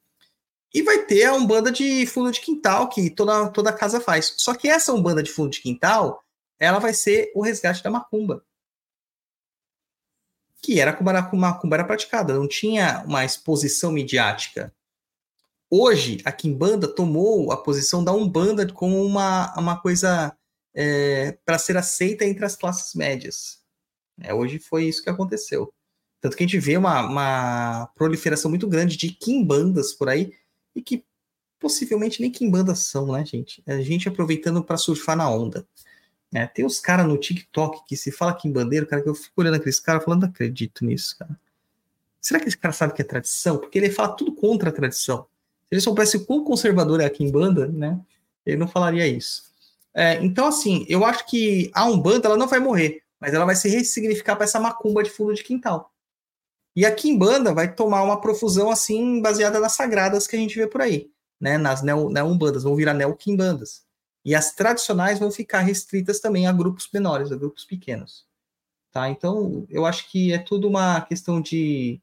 E vai ter a Umbanda de fundo de quintal, que toda, toda casa faz. Só que essa Umbanda de fundo de quintal, ela vai ser o resgate da macumba que era como a macumba era praticada, não tinha uma exposição midiática. Hoje, a Kimbanda tomou a posição da Umbanda como uma, uma coisa é, para ser aceita entre as classes médias. É, hoje foi isso que aconteceu. Tanto que a gente vê uma, uma proliferação muito grande de Kimbandas por aí, e que possivelmente nem Kimbandas são, né, gente? A gente aproveitando para surfar na onda. É, tem uns caras no TikTok que se fala aqui em bandeira, cara, que eu fico olhando aqueles caras falando, não acredito nisso, cara. Será que esse cara sabe que é tradição? Porque ele fala tudo contra a tradição. Se ele soubesse o quão conservador é aqui em banda, né? Ele não falaria isso. É, então, assim, eu acho que a Umbanda ela não vai morrer, mas ela vai se ressignificar para essa macumba de fundo de quintal. E a Kimbanda vai tomar uma profusão assim, baseada nas sagradas que a gente vê por aí, né? Nas neo-umbandas, vão virar neo-quimbandas. E as tradicionais vão ficar restritas também a grupos menores, a grupos pequenos. Tá? Então, eu acho que é tudo uma questão de,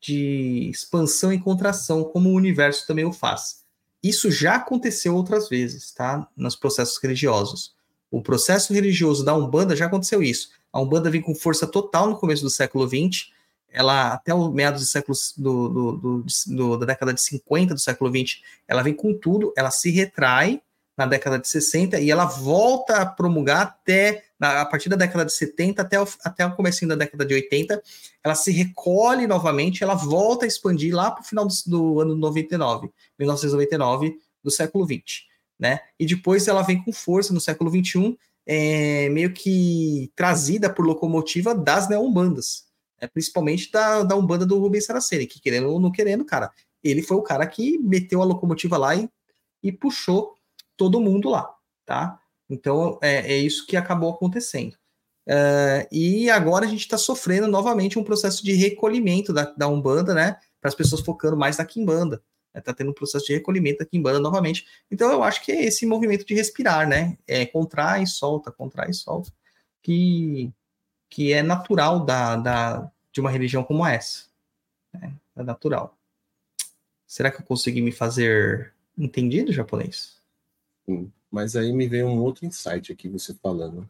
de expansão e contração, como o universo também o faz. Isso já aconteceu outras vezes, tá? Nos processos religiosos. O processo religioso da Umbanda já aconteceu isso. A Umbanda vem com força total no começo do século XX, ela até o meados do século do, do, do, da década de 50 do século XX, ela vem com tudo, ela se retrai na década de 60 e ela volta a promulgar até a partir da década de 70 até o, até o começo da década de 80, ela se recolhe novamente, ela volta a expandir lá para o final do, do, ano 99, 1999, do século 20, né? E depois ela vem com força no século 21, é, meio que trazida por locomotiva das neombandas, né? principalmente da, da Umbanda do Rubens Saraceni, que querendo ou não querendo, cara, ele foi o cara que meteu a locomotiva lá e, e puxou todo mundo lá, tá? Então é, é isso que acabou acontecendo. Uh, e agora a gente está sofrendo novamente um processo de recolhimento da, da Umbanda, né? Para as pessoas focando mais na Kimbanda. Está né, tendo um processo de recolhimento da Kimbanda novamente. Então eu acho que é esse movimento de respirar, né? É contrai e solta, contrai e solta, que, que é natural da, da, de uma religião como essa. Né? É natural. Será que eu consegui me fazer entendido japonês? Sim. Mas aí me veio um outro insight aqui, você falando.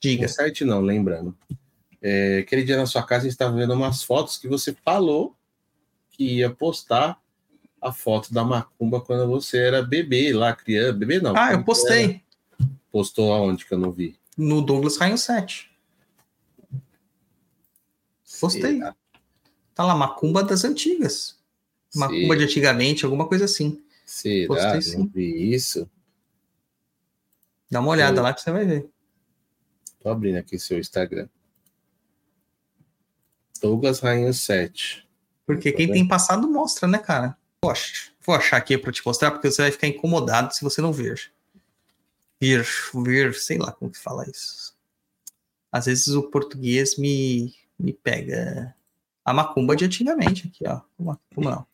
Diga. Insight não, lembrando. É, aquele dia na sua casa a gente estava vendo umas fotos que você falou que ia postar a foto da macumba quando você era bebê lá, criança. Bebê não. Ah, eu postei. Era... Postou aonde que eu não vi? No Douglas Rainho 7. Postei. Será? Tá lá, macumba das antigas. Macumba Será? de antigamente, alguma coisa assim. Será? Postei, sim. Não vi isso. Dá uma olhada eu... lá que você vai ver. Tô abrindo aqui seu Instagram. Douglas Rainha 7. Porque quem tem passado mostra, né, cara? Poxa, vou achar aqui para te mostrar, porque você vai ficar incomodado se você não ver. Vir, vir, sei lá como que fala isso. Às vezes o português me, me pega. A macumba de antigamente aqui, ó. Como, como não?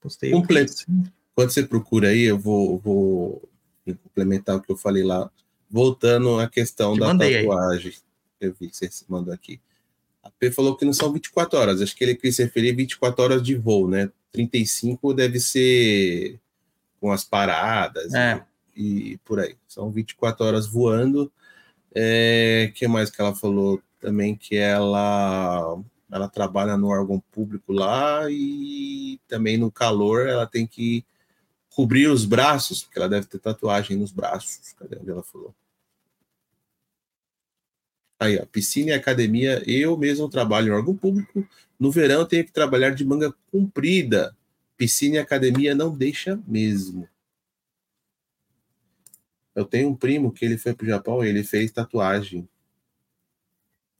Postei Completo. Quando você procura aí, eu vou, vou complementar o que eu falei lá, voltando à questão Te da tatuagem. Aí. Eu vi que você mandou aqui. A P falou que não são 24 horas, acho que ele quis se referir 24 horas de voo, né? 35 deve ser com as paradas é. e, e, por aí. São 24 horas voando. É, que mais que ela falou também que ela ela trabalha no órgão público lá e também no calor ela tem que cobrir os braços, porque ela deve ter tatuagem nos braços. Cadê onde ela falou? Aí, ó, piscina e academia, eu mesmo trabalho em órgão público. No verão tenho que trabalhar de manga comprida. Piscina e academia não deixa mesmo. Eu tenho um primo que ele foi pro Japão e ele fez tatuagem.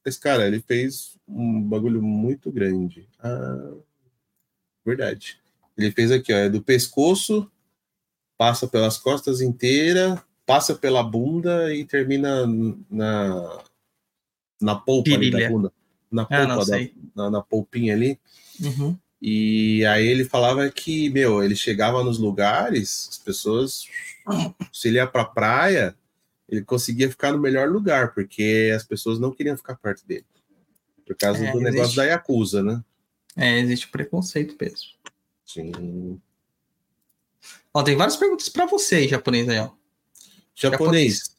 Esse cara, ele fez um bagulho muito grande. Ah, verdade. Ele fez aqui, ó, é do pescoço passa pelas costas inteiras, passa pela bunda e termina na, na polpa ali da bunda. Na ah, polpa, da, na, na, polpinha ali. Uhum. E aí ele falava que, meu, ele chegava nos lugares, as pessoas, se ele ia pra praia, ele conseguia ficar no melhor lugar, porque as pessoas não queriam ficar perto dele. Por causa é, do existe... negócio da Yakuza, né? É, existe preconceito mesmo. Sim. Ó, tem várias perguntas para você, japonês aí, ó. Japonês, japonês.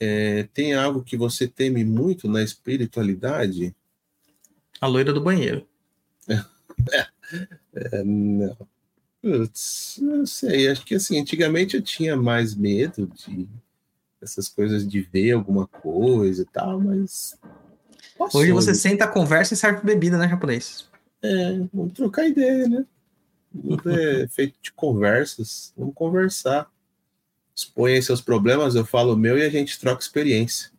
É, tem algo que você teme muito na espiritualidade? A loira do banheiro. É, não. Putz, não sei. Acho que assim, antigamente eu tinha mais medo de essas coisas de ver alguma coisa e tal, mas. Passou. Hoje você senta, conversa e serve bebida, né, japonês? É, vamos trocar ideia, né? Tudo é feito de conversas. Vamos conversar. Exponha seus problemas, eu falo o meu e a gente troca experiência.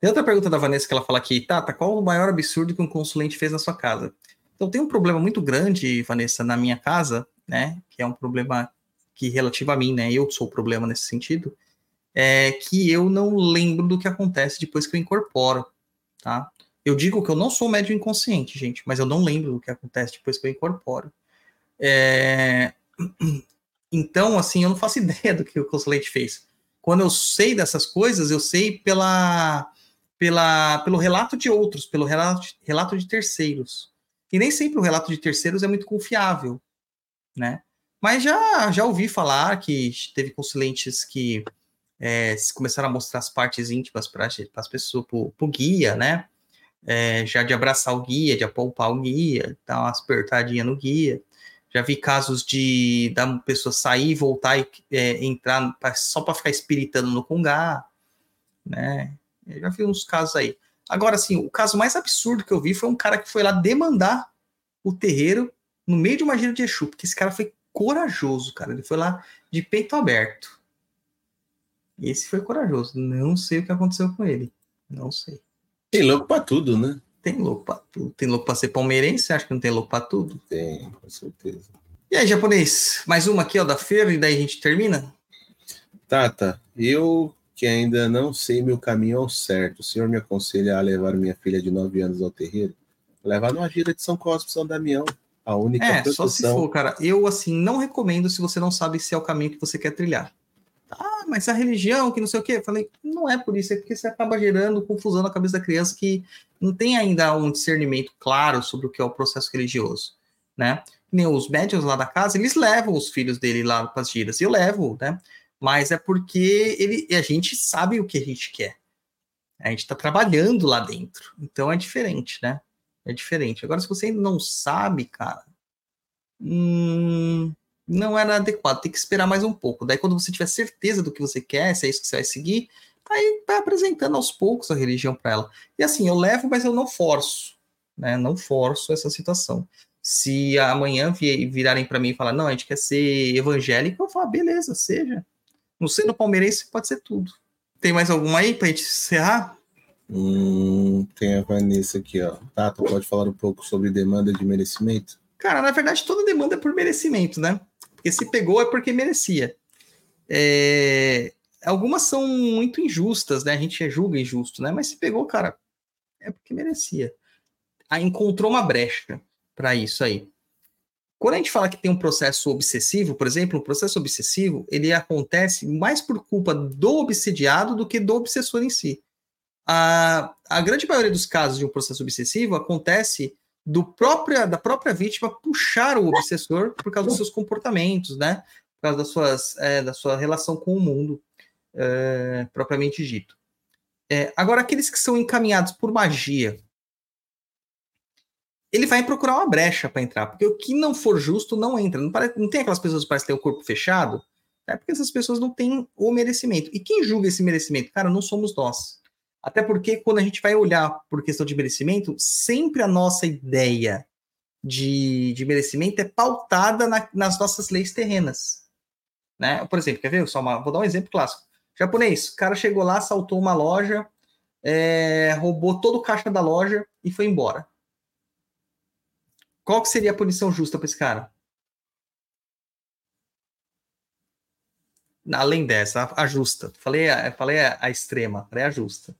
Tem outra pergunta da Vanessa que ela fala aqui, Tata, qual o maior absurdo que um consulente fez na sua casa? Então tem um problema muito grande, Vanessa, na minha casa, né? Que é um problema que relativo a mim, né? Eu sou o problema nesse sentido, é que eu não lembro do que acontece depois que eu incorporo, tá? Eu digo que eu não sou médio inconsciente, gente, mas eu não lembro do que acontece depois que eu incorporo. É... Então, assim, eu não faço ideia do que o consulente fez. Quando eu sei dessas coisas, eu sei pela, pela, pelo relato de outros, pelo relato, relato de terceiros. E nem sempre o relato de terceiros é muito confiável, né? Mas já, já ouvi falar que teve consulentes que é, começaram a mostrar as partes íntimas para as pessoas, para o guia, né? É, já de abraçar o guia, de apalpar o guia, dar uma apertadinha no guia. Já vi casos de da pessoa sair, voltar e é, entrar pra, só para ficar espiritando no congá. né? Eu já vi uns casos aí. Agora, assim, o caso mais absurdo que eu vi foi um cara que foi lá demandar o terreiro no meio de uma gira de Exu, porque esse cara foi corajoso, cara. Ele foi lá de peito aberto. Esse foi corajoso. Não sei o que aconteceu com ele. Não sei. Tem louco pra tudo, né? Tem louco pra tudo. Tem louco pra ser palmeirense? Você acha que não tem louco pra tudo? Tem, com certeza. E aí, japonês? Mais uma aqui, ó, da feira, e daí a gente termina? Tata, eu que ainda não sei meu caminho ao certo, o senhor me aconselha a levar minha filha de 9 anos ao terreiro? Levar numa gira de São Cosme, São Damião. A única é, proteção. só se for, cara. Eu, assim, não recomendo se você não sabe se é o caminho que você quer trilhar. Ah, mas a religião, que não sei o quê. Falei, não é por isso, é porque você acaba gerando confusão na cabeça da criança que não tem ainda um discernimento claro sobre o que é o processo religioso, né? Nem os médios lá da casa, eles levam os filhos dele lá para as giras. Eu levo, né? Mas é porque ele, a gente sabe o que a gente quer. A gente está trabalhando lá dentro. Então é diferente, né? É diferente. Agora, se você não sabe, cara, hum, não era adequado. Tem que esperar mais um pouco. Daí, quando você tiver certeza do que você quer, se é isso que você vai seguir, aí vai apresentando aos poucos a religião para ela. E assim, eu levo, mas eu não forço, né? Não forço essa situação. Se amanhã virarem para mim e falar, não, a gente quer ser evangélico, eu falo, beleza, seja. No sendo palmeirense pode ser tudo. Tem mais alguma aí para gente encerrar? Hum, tem a Vanessa aqui, ó. Tá, tu pode falar um pouco sobre demanda de merecimento? Cara, na verdade, toda demanda é por merecimento, né? Porque se pegou é porque merecia. É... Algumas são muito injustas, né? A gente julga injusto, né? Mas se pegou, cara, é porque merecia. Aí encontrou uma brecha para isso aí. Quando a gente fala que tem um processo obsessivo, por exemplo, um processo obsessivo, ele acontece mais por culpa do obsediado do que do obsessor em si. A, a grande maioria dos casos de um processo obsessivo acontece do própria, da própria vítima puxar o obsessor por causa dos seus comportamentos, né? Por causa das suas, é, da sua relação com o mundo, é, propriamente dito. É, agora, aqueles que são encaminhados por magia, ele vai procurar uma brecha para entrar, porque o que não for justo não entra. Não, parece, não tem aquelas pessoas que parecem ter o corpo fechado, é porque essas pessoas não têm o merecimento. E quem julga esse merecimento? Cara, não somos nós. Até porque quando a gente vai olhar por questão de merecimento, sempre a nossa ideia de, de merecimento é pautada na, nas nossas leis terrenas. Né? Por exemplo, quer ver? Só uma, vou dar um exemplo clássico. Japonês, o cara chegou lá, saltou uma loja, é, roubou todo o caixa da loja e foi embora. Qual que seria a punição justa para esse cara? Além dessa, a justa. Falei, falei a, a extrema, falei a justa.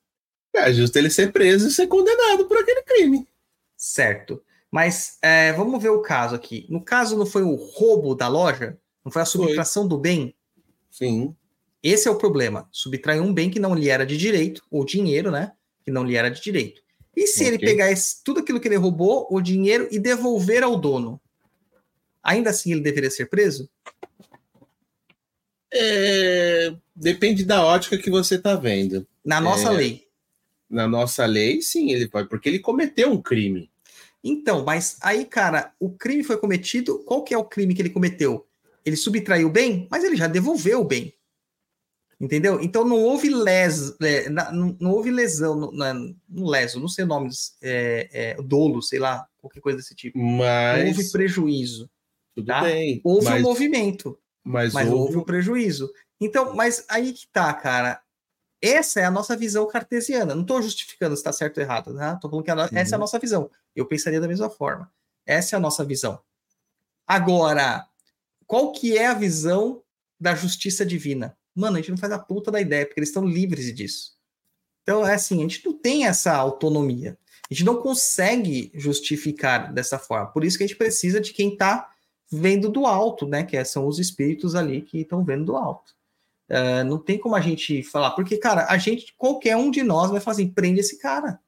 É justo ele ser preso e ser condenado por aquele crime. Certo. Mas é, vamos ver o caso aqui. No caso, não foi o roubo da loja? Não foi a subtração foi. do bem? Sim. Esse é o problema. Subtrair um bem que não lhe era de direito, ou dinheiro, né? Que não lhe era de direito. E se okay. ele pegar esse, tudo aquilo que ele roubou, o dinheiro, e devolver ao dono? Ainda assim ele deveria ser preso? É... Depende da ótica que você está vendo. Na nossa é... lei na nossa lei, sim, ele pode, porque ele cometeu um crime. Então, mas aí, cara, o crime foi cometido. Qual que é o crime que ele cometeu? Ele subtraiu o bem, mas ele já devolveu o bem. Entendeu? Então não houve les, é, não, não, houve lesão, não, não leso, não sei nomes, é, é, dolo, sei lá, qualquer coisa desse tipo. Mas... Não houve prejuízo. Tudo tá? bem. Houve mas... um movimento, mas, mas houve... houve um prejuízo. Então, mas aí que tá, cara. Essa é a nossa visão cartesiana. Não estou justificando se está certo ou errado, né? Estou falando que uhum. essa é a uhum. nossa visão. Eu pensaria da mesma forma. Essa é a nossa visão. Agora, qual que é a visão da justiça divina? Mano, a gente não faz a puta da ideia, porque eles estão livres disso. Então, é assim, a gente não tem essa autonomia. A gente não consegue justificar dessa forma. Por isso que a gente precisa de quem está vendo do alto, né? Que são os espíritos ali que estão vendo do alto. Uh, não tem como a gente falar, porque, cara, a gente, qualquer um de nós vai falar assim, prende esse cara.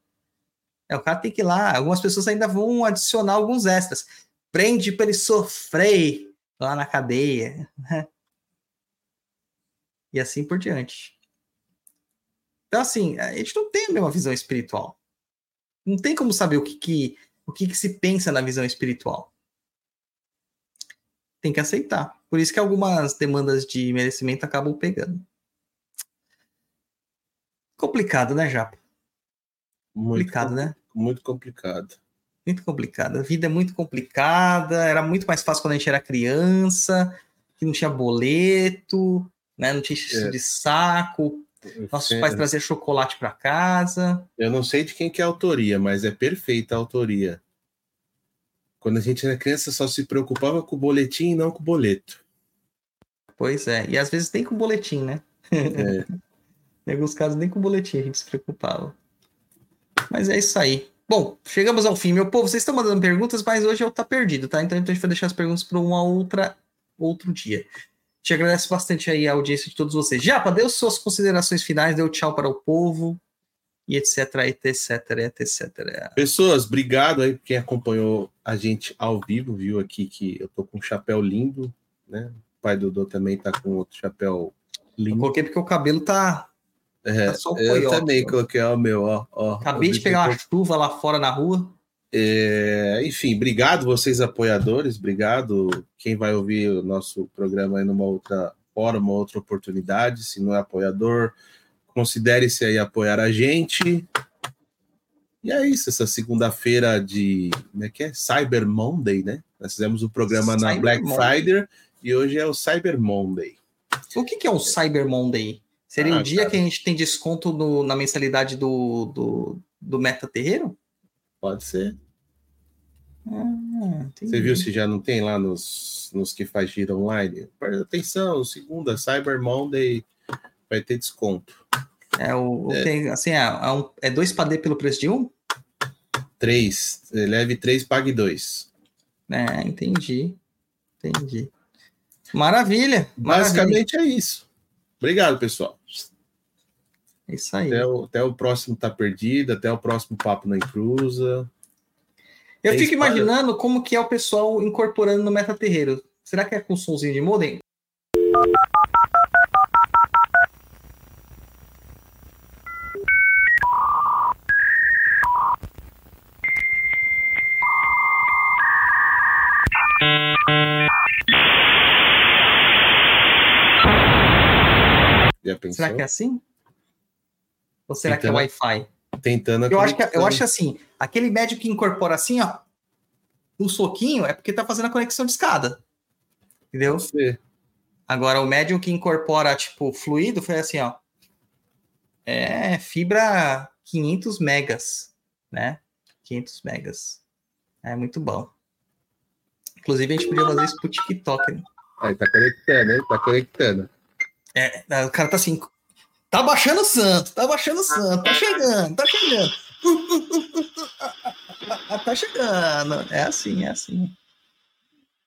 É, o cara tem que ir lá, algumas pessoas ainda vão adicionar alguns extras. Prende para ele sofrer lá na cadeia. E assim por diante. Então, assim, a gente não tem a mesma visão espiritual. Não tem como saber o que, que o que, que se pensa na visão espiritual. Tem que aceitar. Por isso que algumas demandas de merecimento acabam pegando. Complicado, né, Japa? Muito Complicado, né? Muito complicado. Muito complicado. A vida é muito complicada. Era muito mais fácil quando a gente era criança, que não tinha boleto, né? Não tinha xixi É. de saco. Nossos Sim. pais traziam chocolate para casa. Eu não sei de quem que é a autoria, mas é perfeita a autoria. Quando a gente era criança, só se preocupava com o boletim e não com o boleto. Pois é. E às vezes nem com boletim, né? É. Em alguns casos, nem com boletim a gente se preocupava. Mas é isso aí. Bom, chegamos ao fim. Meu povo, vocês estão mandando perguntas, mas hoje eu tá perdido, tá? Então a gente vai deixar as perguntas para uma outra outro dia. Te agradeço bastante aí a audiência de todos vocês. Japa, deu suas considerações finais, deu tchau para o povo e etc, etc, etc. Pessoas, obrigado aí quem acompanhou a gente ao vivo, viu aqui que eu tô com um chapéu lindo, né? O pai do Dodô também tá com outro chapéu Eu lindo. coloquei porque o cabelo tá. É, tá só o eu coiote, também ó. coloquei ó, o meu, ó. ó Acabei de pegar uma chuva lá fora na rua. É, enfim, obrigado vocês apoiadores, obrigado quem vai ouvir o nosso programa aí numa outra hora, uma outra oportunidade. Se não é apoiador, considere-se aí apoiar a gente. E é isso, essa segunda-feira de. Como é que é? Cyber Monday, né? Nós fizemos o programa na Cyber Black Monday. Friday e hoje é o Cyber Monday. O que, que é o Cyber Monday? Seria Ah, o dia cara. que a gente tem desconto no- na mensalidade do, do, do Meta Terreiro? Pode ser. Ah. Você viu se já não tem lá nos, nos que faz gira online? Presta atenção, segunda, Cyber Monday vai ter desconto. É, o, É. tem, assim, é, é, é dois padê pelo preço de um? Três. Leve três, pague dois. É, entendi. Entendi. Maravilha. Maravilha. Basicamente é isso. Obrigado, pessoal. É isso aí. Até o, até o próximo Tá Perdido, até o próximo Papo na Encruza. Eu é fico imaginando como que é o pessoal incorporando no Meta Terreiro. Será que é com somzinho de modem? Já pensou? Será que é assim? Ou será que é Wi-Fi? Tentando Eu acho, que, eu conexão. acho assim, aquele médio que incorpora assim, ó, um soquinho, é porque tá fazendo a conexão de escada. Entendeu? Ser. Agora, o médium que incorpora, tipo, fluido foi assim, ó. É fibra 500 megas, né? 500 megas. É muito bom. Inclusive, a gente podia fazer isso pro TikTok. Né? Aí tá conectando, hein? Tá conectando. É, o cara tá assim, tá baixando o santo, tá baixando o santo, tá chegando, tá chegando. tá chegando. É assim, é assim.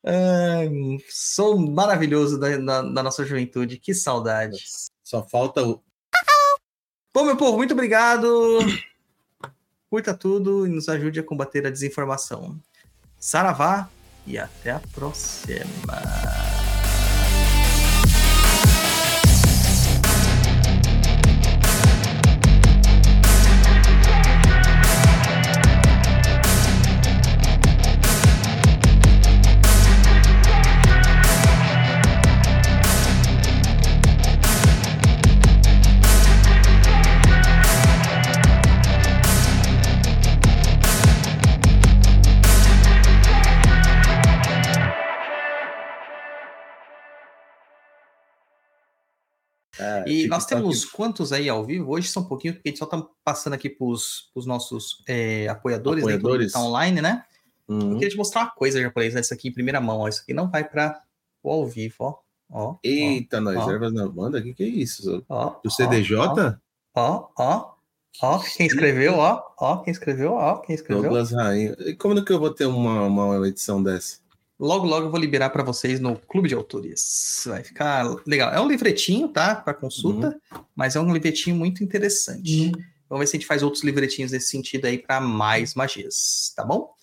Ai, sou maravilhoso da, da, da nossa juventude, que saudade. Só falta o. Bom, meu povo, muito obrigado. Curta tudo e nos ajude a combater a desinformação. Saravá e até a próxima. E nós TikTok. temos quantos aí ao vivo? Hoje são um pouquinho, porque a gente só está passando aqui para os nossos é, apoiadores, né? Apoiadores. Que tá online, né? Eu Uhum. queria te mostrar uma coisa, japonês, né? Isso aqui em primeira mão, ó. Isso aqui não vai para o ao vivo, ó. Ó, Eita, nós ó. ervas na banda? O que, que é isso? ó, Do CDJ? Ó, ó, ó, quem escreveu, ó, ó, quem escreveu, ó, quem escreveu. Douglas Rainha. E como que eu vou ter uma, uma edição dessa? Logo, logo eu vou liberar para vocês no Clube de Autores. Vai ficar legal. É um livretinho, tá? Para consulta, mas é um livretinho muito interessante. Vamos ver se a gente faz outros livretinhos nesse sentido aí para mais magias, tá bom?